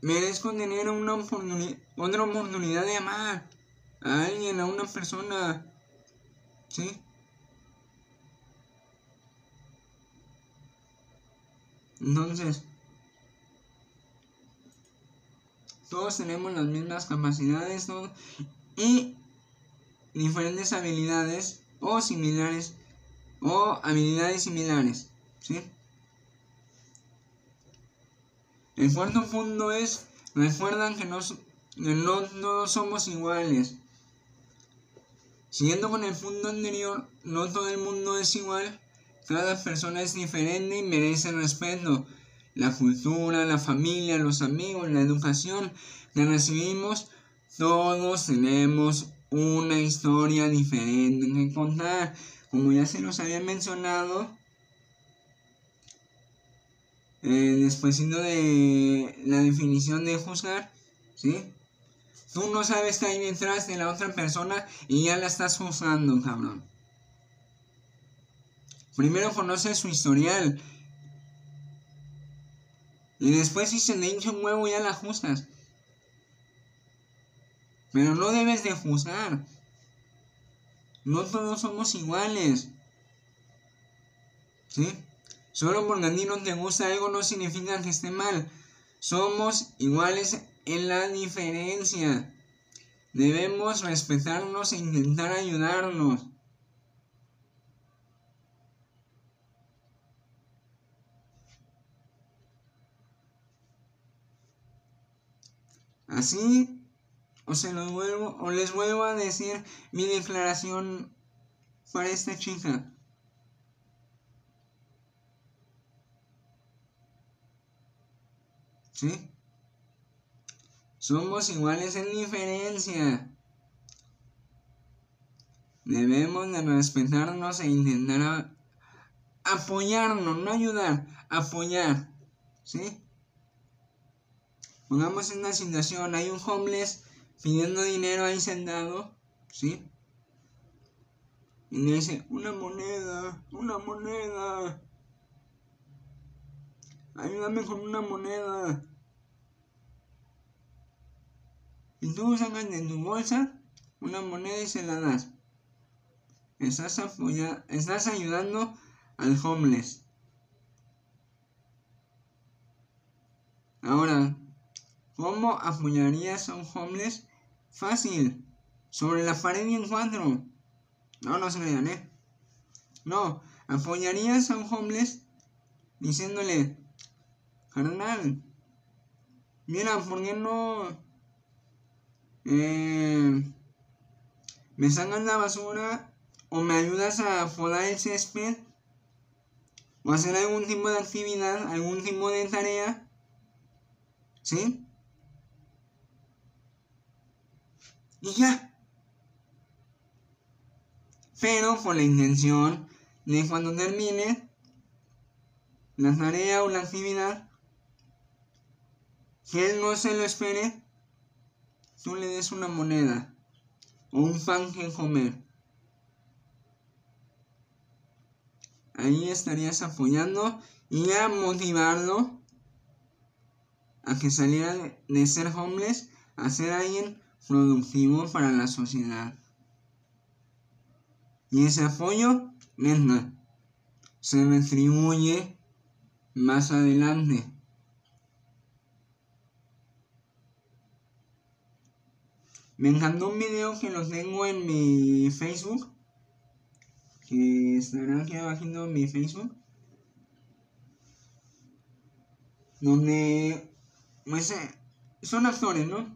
merezco tener una oportunidad, otra oportunidad de amar a alguien, a una persona, ¿sí? Entonces, todos tenemos las mismas capacidades y diferentes habilidades o similares o habilidades similares, ¿sí? El cuarto punto es, recuerdan que no, que no todos somos iguales. Siguiendo con el punto anterior, no todo el mundo es igual, cada persona es diferente y merece respeto. La cultura, la familia, los amigos, la educación que recibimos, todos tenemos una historia diferente que contar. Como ya se nos había mencionado, eh, después de la definición de juzgar, ¿sí? Tú no sabes que hay detrás de la otra persona y ya la estás juzgando, cabrón. Primero conoces su historial. Y después si se le hincha un huevo ya la juzgas. Pero no debes de juzgar. No todos somos iguales. ¿Sí? Solo porque a no te gusta algo no significa que esté mal. Somos iguales en la diferencia. Debemos respetarnos e intentar ayudarnos. Así, o se lo vuelvo, o les vuelvo a decir mi declaración para esta chica. ¿Sí? Somos iguales en diferencia. Debemos de respetarnos e intentar apoyarnos, no ayudar, apoyar. ¿Sí? Pongamos en una situación, hay un homeless pidiendo dinero ahí sentado, ¿sí? Y le dice, una moneda, una moneda. Ayúdame con una moneda. Y tú sacas de tu bolsa una moneda y se la das. Estás, estás ayudando al homeless. Ahora, ¿cómo apoyarías a un homeless? Fácil. Sobre la pared y en cuatro. No, no se crean, ¿eh? No, apoyarías a un homeless diciéndole, carnal, mira, ¿por qué no eh, me sacas la basura o me ayudas a podar el césped o hacer algún tipo de actividad, algún tipo de tarea, ¿sí? Y ya. Pero con la intención de cuando termine la tarea o la actividad, que él no se lo espere tú le des una moneda o un pan que comer. Ahí estarías apoyando y a motivarlo a que saliera de ser homeless a ser alguien productivo para la sociedad. Y ese apoyo, misma, se retribuye más adelante. Me encantó un video que lo tengo en mi Facebook. Que estará aquí abajo en mi Facebook. Donde. Pues, son actores, ¿no?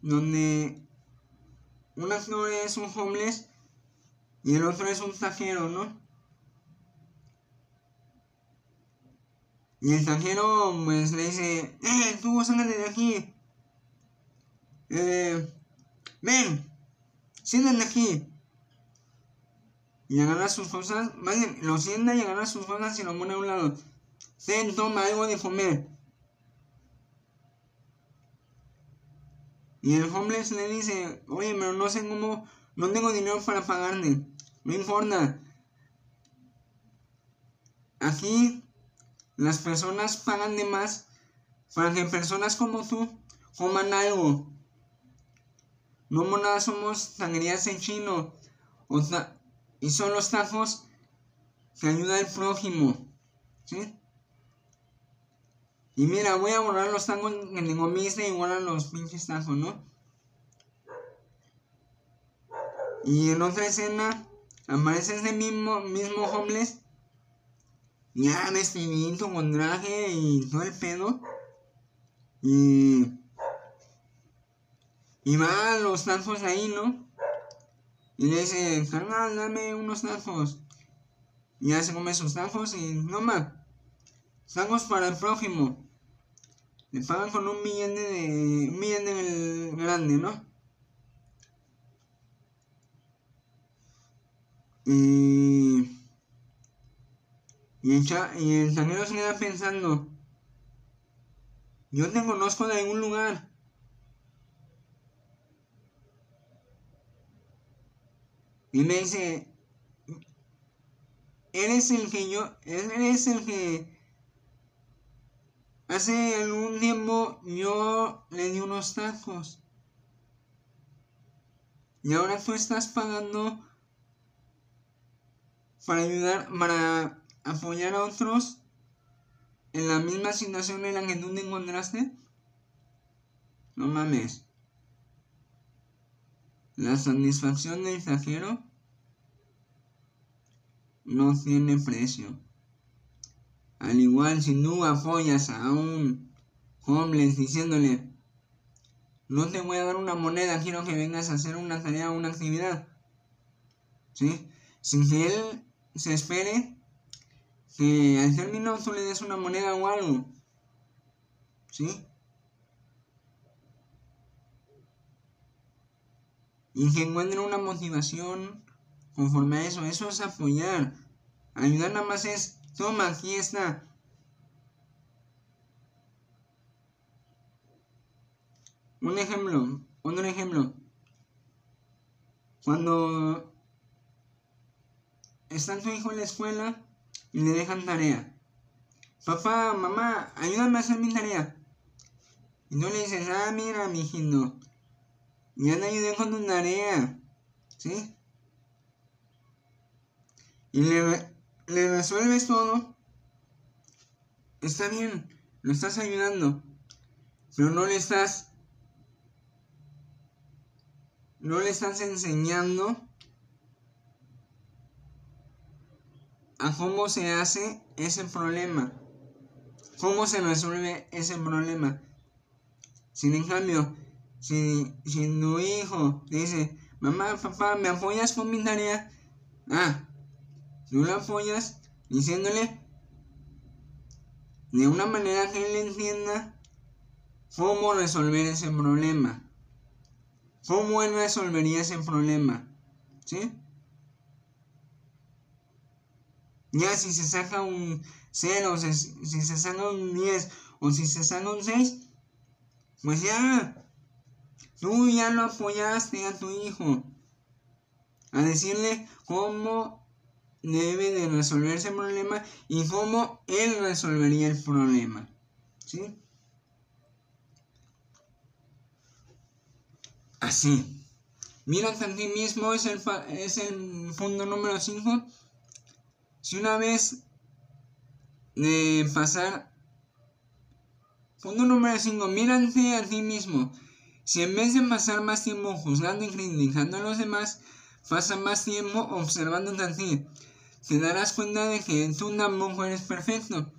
Donde. Un actor es un homeless. Y el otro es un tajero, ¿no? Y el tajero, pues le dice: ¡Eh, tú sácate de aquí! Eh. Ven, siéntate aquí. Y agarra sus cosas, vale, lo sienta y agarra sus cosas y lo pone a un lado. Ten, toma algo de comer. Y el homeless le dice, oye, pero no sé cómo, no tengo dinero para pagarle. No importa. Aquí las personas pagan de más para que personas como tú coman algo. No monadas somos sangrías en chino. y son los tacos que ayuda al prójimo. ¿Sí? Y mira, voy a borrar los tacos que tengo misa y borrar los pinches tacos, ¿no? Y en otra escena aparece ese mismo, mismo homeless. Ya vestidito con traje y todo el pedo. Y y va a los tacos ahí, ¿no? Y le dice, carnal, dame unos tacos. Y ya se come sus tacos y no más. Tacos para el prójimo. Le pagan con un millón de, un millón de grande, ¿no? Y, y el, y el se queda pensando, Yo te conozco de algún lugar. Y me dice, eres el que yo, eres el que hace algún tiempo yo le di unos tacos. Y ahora tú estás pagando para ayudar, para apoyar a otros en la misma situación en la que tú te encontraste. No mames. La satisfacción del extranjero no tiene precio. Al igual si tú apoyas a un homeless diciéndole, no te voy a dar una moneda, quiero que vengas a hacer una tarea o una actividad. ¿Sí? Sin que él se espere que al término tú le des una moneda o algo. ¿Sí? Y que encuentren una motivación conforme a eso. Eso es apoyar. Ayudar nada más es, toma, aquí está. Un ejemplo, otro ejemplo. Cuando está tu hijo en la escuela y le dejan tarea. Papá, mamá, ayúdame a hacer mi tarea. Y no le dices, ah, mira, mi ya te ayudé con tu tarea. ¿Sí? Y le, le resuelves todo. Está bien, lo estás ayudando. Pero no le estás. No le estás enseñando a cómo se hace ese problema. ¿Cómo se resuelve ese problema? Sin en cambio, si, si tu hijo dice, mamá, papá, ¿me apoyas con mi tarea? Ah, tú lo apoyas diciéndole de una manera que él entienda cómo resolver ese problema. ¿Cómo él resolvería ese problema? ¿Sí? Ya si se saca un 0, si, si se saca un 10 o si se saca un 6, pues ya Tú ya lo apoyaste a tu hijo. A decirle cómo debe de resolverse el problema y cómo él resolvería el problema. ¿Sí? Así. Mírate a ti mismo, es el, es el punto número 5. Si una vez de pasar... Punto número 5. Mírate a ti mismo. Si en vez de pasar más tiempo juzgando y criticando a los demás, pasa más tiempo observándote a ti, te darás cuenta de que tú tampoco eres perfecto.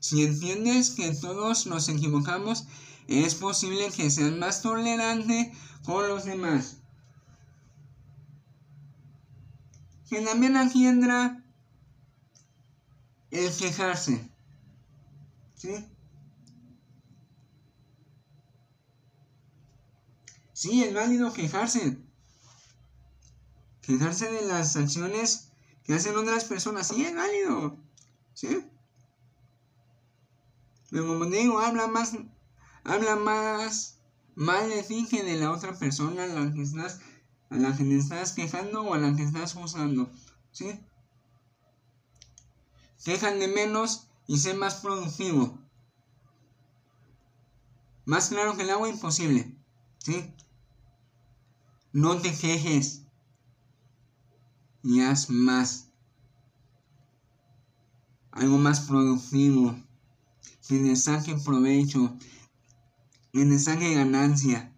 Si entiendes que todos nos equivocamos, es posible que seas más tolerante con los demás. Que también entra el quejarse. ¿Sí? Sí, es válido quejarse. Quejarse de las acciones que hacen otras personas. Sí, es válido. ¿Sí? Pero como digo, habla más, habla más mal de ti que de la otra persona a la que estás, a la que te estás quejando o a la que estás juzgando. ¿Sí? Quejan de menos y sé más productivo. Más claro que el agua imposible. ¿Sí? No te quejes y haz más. Algo más productivo. Que le saque provecho. Que le saque ganancia.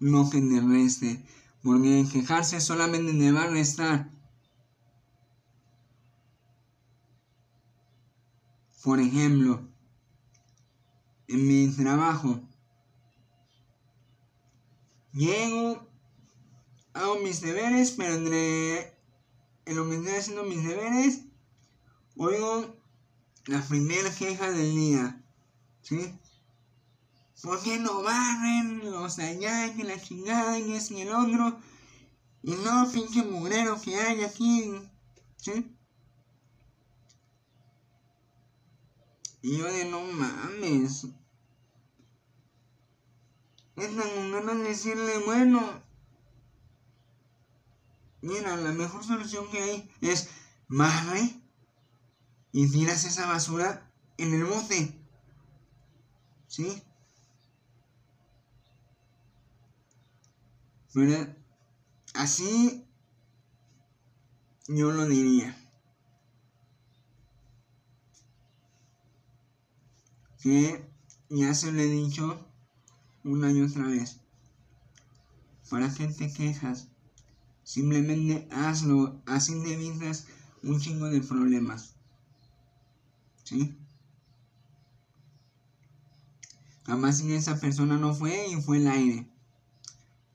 No que te reste. Porque quejarse solamente te va a restar. Por ejemplo, en mi trabajo Llego, hago mis deberes, pero entre en lo que estoy haciendo mis deberes, oigo la primera queja del día. ¿Sí? ¿Por qué no barren los allá y la chingada y y el otro? Y no, pinche mugrero que hay aquí. ¿Sí? Y yo de no mames. Es tan ganas de decirle, bueno, mira, la mejor solución que hay es madre y tiras esa basura en el bote. ¿Sí? Pero así yo lo diría. Que ya se lo he dicho una y otra vez. ¿Para qué te quejas? Simplemente hazlo, así te evitas un chingo de problemas. ¿Sí? Jamás que esa persona no fue y fue el aire.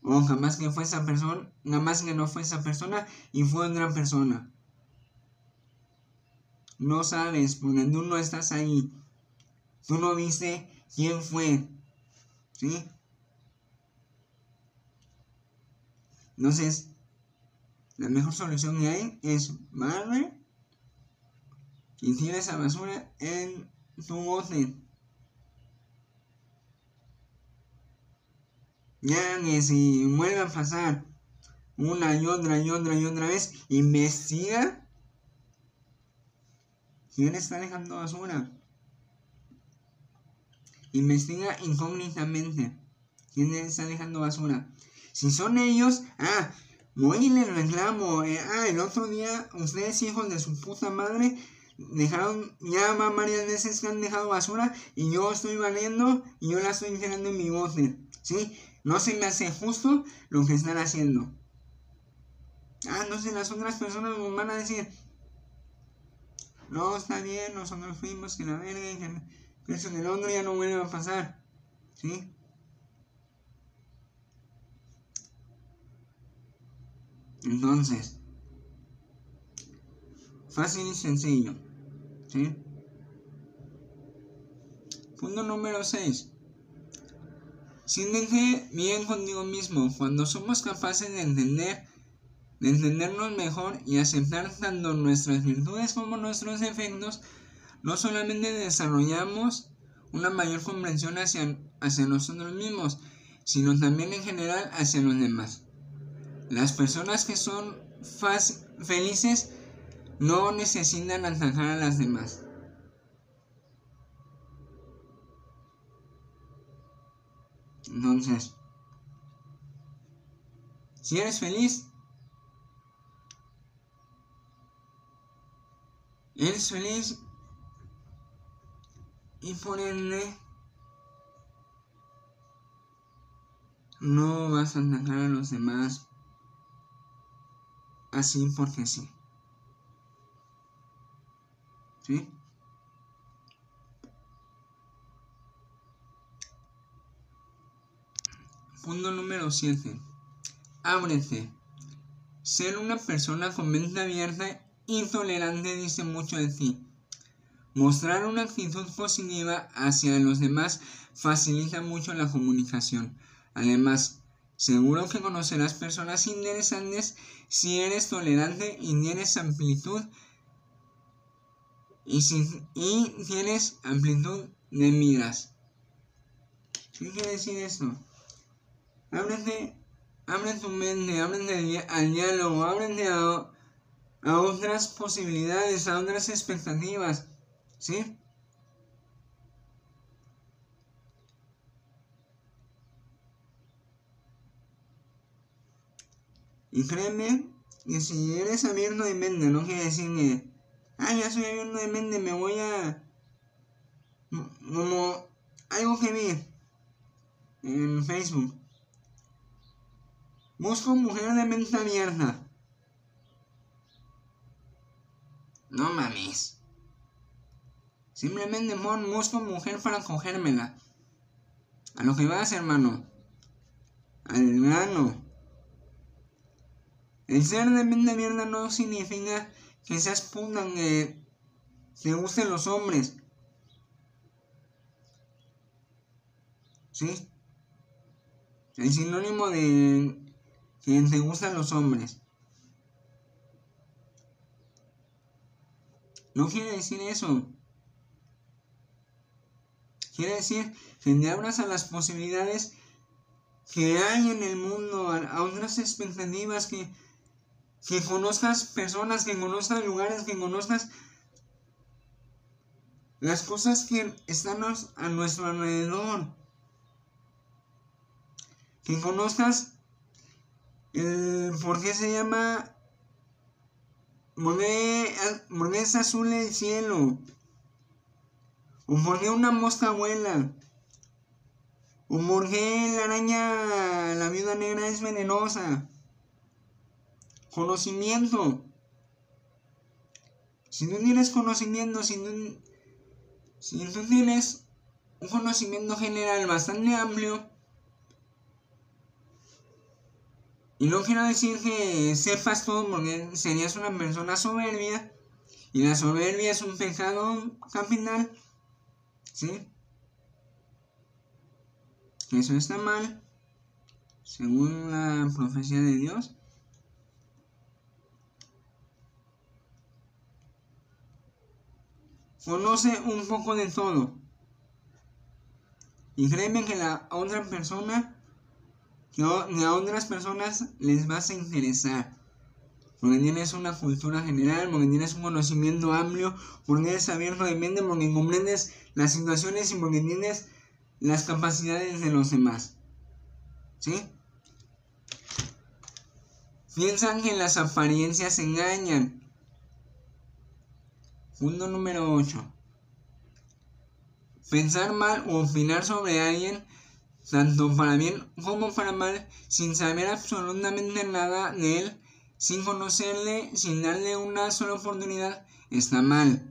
O jamás que fue esa persona, jamás que no fue esa persona y fue otra persona. No sabes, porque tú no estás ahí. Tú no viste quién fue. ¿Sí? Entonces, la mejor solución que hay es barre y tira esa basura en tu bote. Ya que si vuelve a pasar una y otra y otra y otra vez, investiga quién está dejando basura. Investiga incógnitamente quién está dejando basura. Si son ellos, ah, voy y les reclamo. Eh, ah, el otro día, ustedes hijos de su puta madre, dejaron, ya varias veces que han dejado basura y yo estoy valiendo y yo la estoy tirando en mi bote. ¿Sí? No se me hace justo lo que están haciendo. Ah, no sé, las otras personas me van a decir, no, está bien, nosotros fuimos, que la verga, que eso en el otro ya no vuelve a pasar. ¿Sí? Entonces, fácil y sencillo. ¿Sí? Punto número 6. Siéntete bien contigo mismo. Cuando somos capaces de entender, de entendernos mejor y aceptar tanto nuestras virtudes como nuestros defectos, no solamente desarrollamos una mayor comprensión hacia, hacia nosotros mismos, sino también en general hacia los demás. Las personas que son felices no necesitan atacar a las demás. Entonces, si eres feliz, eres feliz y por ende no vas a atacar a los demás así porque sí. ¿Sí? Punto número 7. Ábrete. Ser una persona con mente abierta y tolerante dice mucho de ti. Mostrar una actitud positiva hacia los demás facilita mucho la comunicación. Además, seguro que conocerás personas interesantes si eres tolerante y tienes amplitud y, si, tienes amplitud de miras. ¿Qué quiere decir esto? Ábrete, abre tu mente, ábrete al diálogo, ábrete a, a otras posibilidades, a otras expectativas. ¿Sí? Y créeme que si eres abierto de mente, no quiere decir que, ah, ya soy abierto de mente, me voy a... Como algo que vi en Facebook. Busco mujer de mente abierta. No mames. Simplemente busco mujer para cogérmela. A lo que vas, hermano. Al grano. El ser de mente mierda no significa que seas puta que te gusten los hombres. ¿Sí? El sinónimo de que te gustan los hombres. No quiere decir eso. Quiere decir te abras a las posibilidades que hay en el mundo, a, otras expectativas, que, que conozcas personas, que conozcas lugares, que conozcas las cosas que están a nuestro alrededor. Que conozcas el por qué se llama ¿Por qué, es azul el cielo? ¿O por qué una mosca por qué la araña, la viuda negra es venenosa? Conocimiento. Si tú tienes conocimiento, si tú, si tú tienes un conocimiento general bastante amplio, Y no quiero decir que sepas todo porque serías una persona soberbia. Y la soberbia es un pecado capital. ¿Sí? Eso está mal. Según la profecía de Dios. Conoce un poco de todo. Y créeme que la otra persona que a otras personas les vas a interesar. Porque tienes una cultura general, porque tienes un conocimiento amplio, porque eres abierto de mente, porque comprendes las situaciones tienes las capacidades de los demás. ¿Sí? Piensan que las apariencias engañan. Punto número 8. Pensar mal o opinar sobre alguien tanto para bien como para mal, sin saber absolutamente nada de él, sin conocerle, sin darle una sola oportunidad, está mal.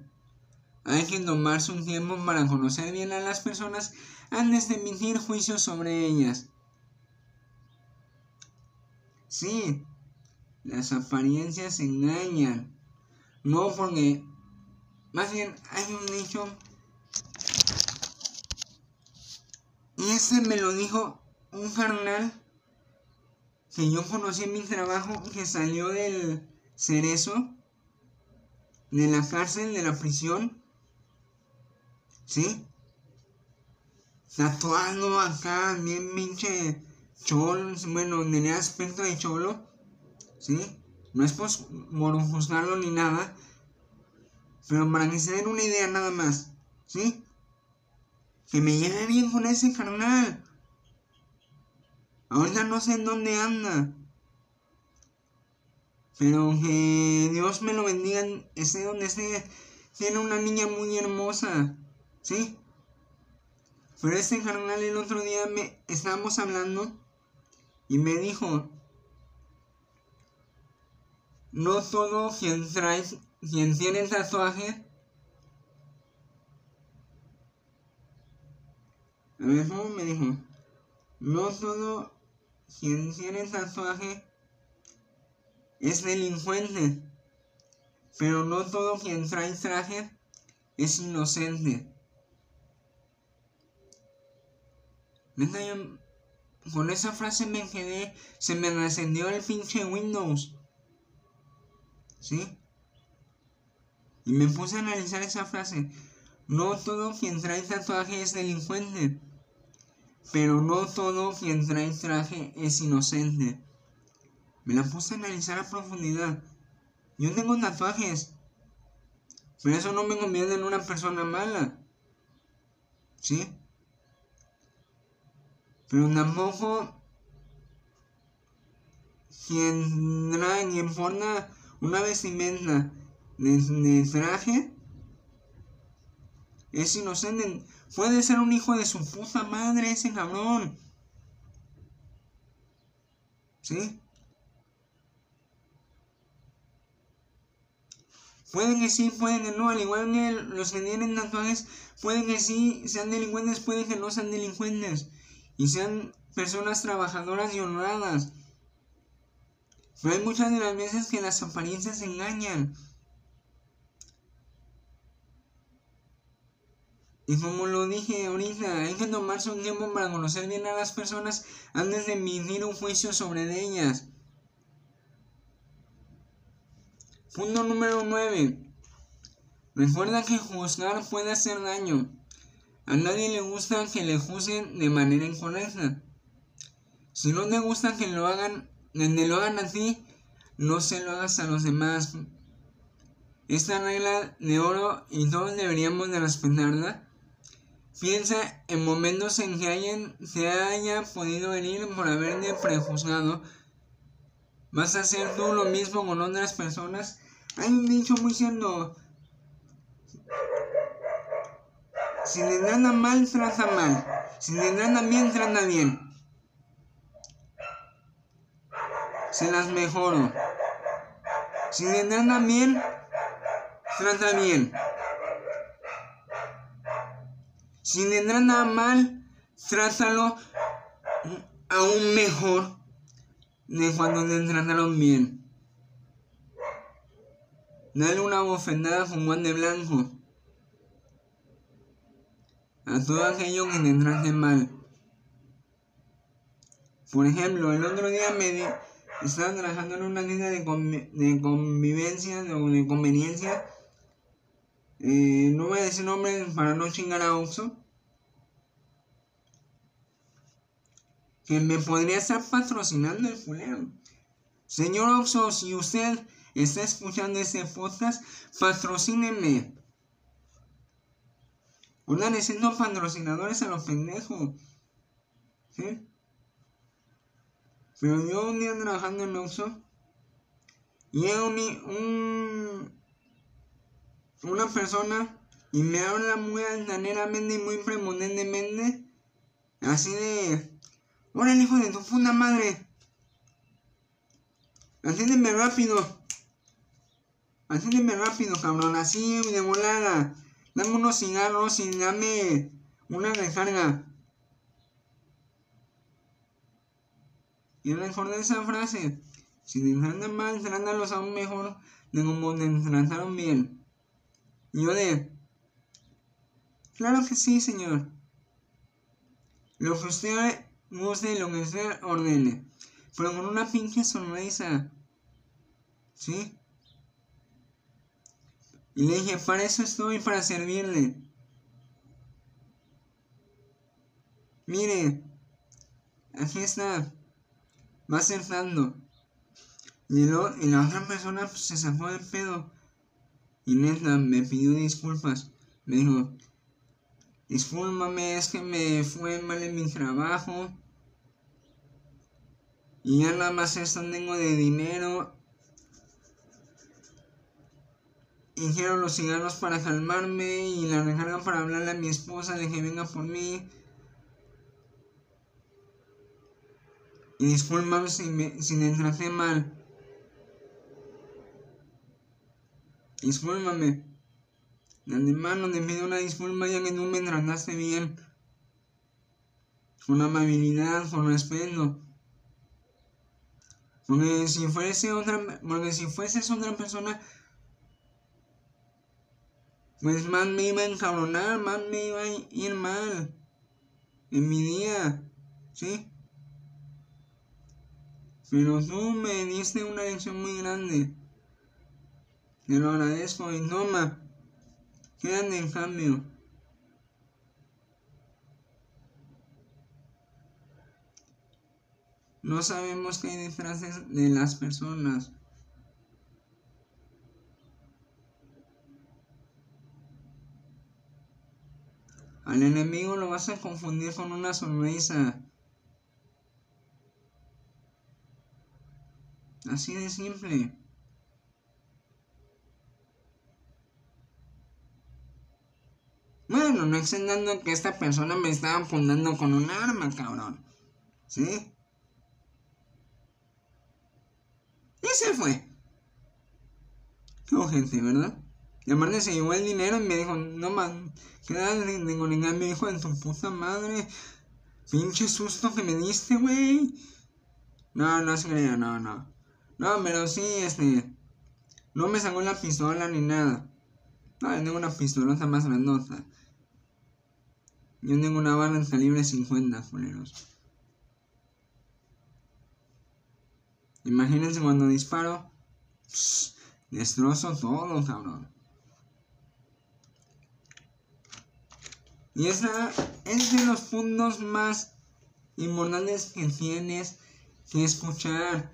Hay que tomarse un tiempo para conocer bien a las personas antes de emitir juicios sobre ellas. Sí, las apariencias engañan. No porque, más bien hay un dicho Y ese me lo dijo un carnal que yo conocí en mi trabajo que salió del cerezo, de la cárcel, de la prisión. ¿Sí? Tatuando acá, bien pinche cholo, bueno, tenía aspecto de cholo. ¿Sí? No es por juzgarlo ni nada. Pero para que se den una idea nada más. ¿Sí? Que me lleve bien con ese carnal. Ahorita no sé en dónde anda. Pero que Dios me lo bendiga. Esté donde esté. Tiene una niña muy hermosa. ¿Sí? Pero ese carnal el otro día me estábamos hablando y me dijo, no todo quien trae, quien tiene tatuaje A ver, me dijo, no todo quien tiene tatuaje es delincuente, pero no todo quien trae traje es inocente. Con esa frase me quedé, se me recendió el pinche Windows. ¿Sí? Y me puse a analizar esa frase. No todo quien trae tatuaje es delincuente. Pero no todo quien trae traje es inocente. Me la puse a analizar a profundidad. Yo tengo tatuajes. Pero eso no me convierte en una persona mala. ¿Sí? Pero tampoco quien trae, quien forma una vestimenta de traje es inocente. Puede ser un hijo de su puta madre ese cabrón. ¿Sí? Pueden que sí, pueden que no, al igual que los que tienen tatuajes, pueden que sí sean delincuentes, pueden que no sean delincuentes. Y sean personas trabajadoras y honradas. Pero hay muchas de las veces que las apariencias engañan. Y como lo dije ahorita, hay que tomarse un tiempo para conocer bien a las personas antes de emitir un juicio sobre ellas. Punto número 9. Recuerda que juzgar puede hacer daño. A nadie le gusta que le juzguen de manera incorrecta. Si no te gusta que lo hagan, que lo hagan a ti, no se lo hagas a los demás. Esta regla de oro y todos deberíamos de respetarla. Piensa en momentos en que alguien te haya podido herir por haberte prejuzgado. ¿Vas a hacer tú lo mismo con otras personas? Hay un dicho muy cierto. Si le trata mal, trata mal. Si le trata bien, trata bien. Se las mejoro. Si le trata bien, trata bien. Si le trata mal, trátalo aún mejor de cuando le trataron bien. Dale una bofetada con guante blanco a todo aquello que te trate mal. Por ejemplo, el otro día me estaba trabajando en una tienda de, convivencia o de, conveniencia. Eh, no voy a decir nombres para no chingar a Oxxo. Que me podría estar patrocinando el fulero. Señor Oxxo, si usted está escuchando este podcast, patrocíneme. Una necesito patrocinadores a los pendejos. ¿Sí? Pero yo un día trabajando en Oxxo y un, una persona y me habla muy altaneramente y muy premonentemente así de ¡Órale hijo de tu puta madre! Atiéndeme rápido. Atiéndeme rápido, cabrón. Así de volada. Dame unos cigarros y dame una recarga. Y de esa frase. Si te tratan mal, trátalos aún mejor de como te trataron bien. Y yo de... Claro que sí, señor. Lo que usted guste lo que usted ordene. Pero con una pinche sonrisa. ¿Sí? Y le dije, para eso estoy, para servirle. Mire, aquí está. Va acertando. Y, lo, y la otra persona pues, se sacó del pedo. Y neta, me pidió disculpas. Me dijo, discúlpame, es que me fue mal en mi trabajo. Y ya nada más esto tengo de dinero. Y quiero los cigarros para calmarme y la recarga para hablarle a mi esposa de que venga por mí. Y discúlpame si, me, si me traté mal. Discúlpame. De antemano te pido una disculpa ya que tú me trataste bien. Con amabilidad, con respeto. Porque si fuese otra, porque si fueses otra persona, pues más me iba a encabronar, más me iba a ir mal en mi día, ¿sí? Pero tú me diste una lección muy grande. Te lo agradezco y toma, quédate en cambio. No sabemos qué hay detrás de las personas. Al enemigo lo vas a confundir con una sonrisa. Así de simple. Bueno, no extendando que esta persona me estaba apuntando con un arma, cabrón. ¿Sí? Y se fue. Qué gente, ¿verdad? Y aparte se llevó el dinero y me dijo, no man, ¿qué? Digo, me dijo, en tu puta madre. Pinche susto que me diste, güey. No, no se creía, no, no. No, pero sí, este. No me sacó la pistola ni nada. No, yo tengo una pistolota más grandota. Yo tengo una bala en calibre 50, culeros. Imagínense cuando disparo. destrozo todo, cabrón. Y esa es de los puntos más importantes que tienes que escuchar.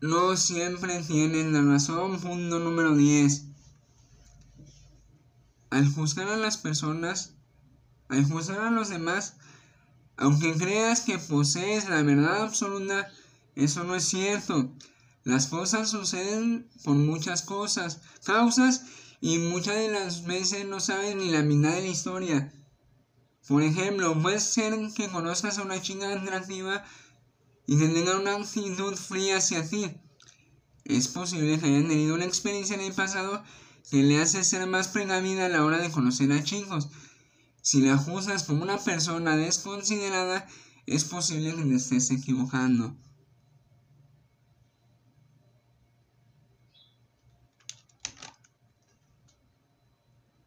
No siempre tienen la razón. Punto número 10. Al juzgar a las personas, al juzgar a los demás, aunque creas que posees la verdad absoluta, eso no es cierto. Las cosas suceden por muchas cosas, causas, y muchas de las veces no sabes ni la mitad de la historia. Por ejemplo, puede ser que conozcas a una chica atractiva y que tenga una actitud fría hacia ti. Es posible que hayan tenido una experiencia en el pasado que le hace ser más precavida a la hora de conocer a chicos. Si la juzgas como una persona desconsiderada, es posible que te estés equivocando.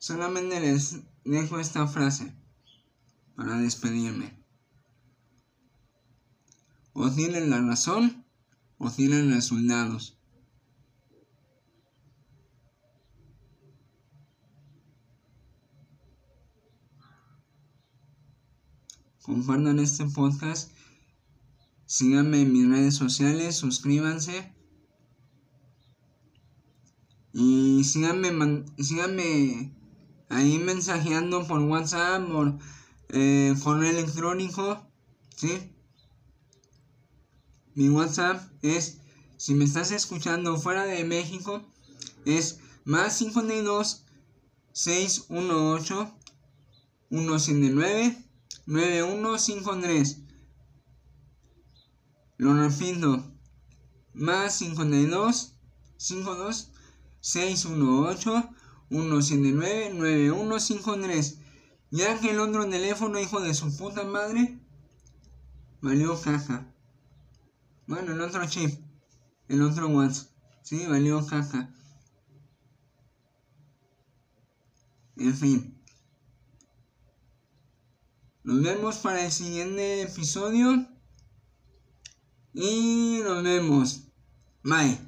Solamente les dejo esta frase para despedirme. O tienen la razón o tienen resultados. Compartan este podcast. Síganme en mis redes sociales, suscríbanse. Y síganme, síganme ahí mensajeando por WhatsApp, por eh, correo electrónico, ¿sí? Mi WhatsApp es, si me estás escuchando fuera de México, es más 52 618 179 9153. Lo repito, más 52 52 618 179-9153. Ya que el otro teléfono, hijo de su puta madre, valió caja. Bueno, el otro chip, el otro WhatsApp, sí, valió caja. En fin. Nos vemos para el siguiente episodio. Y nos vemos. Bye.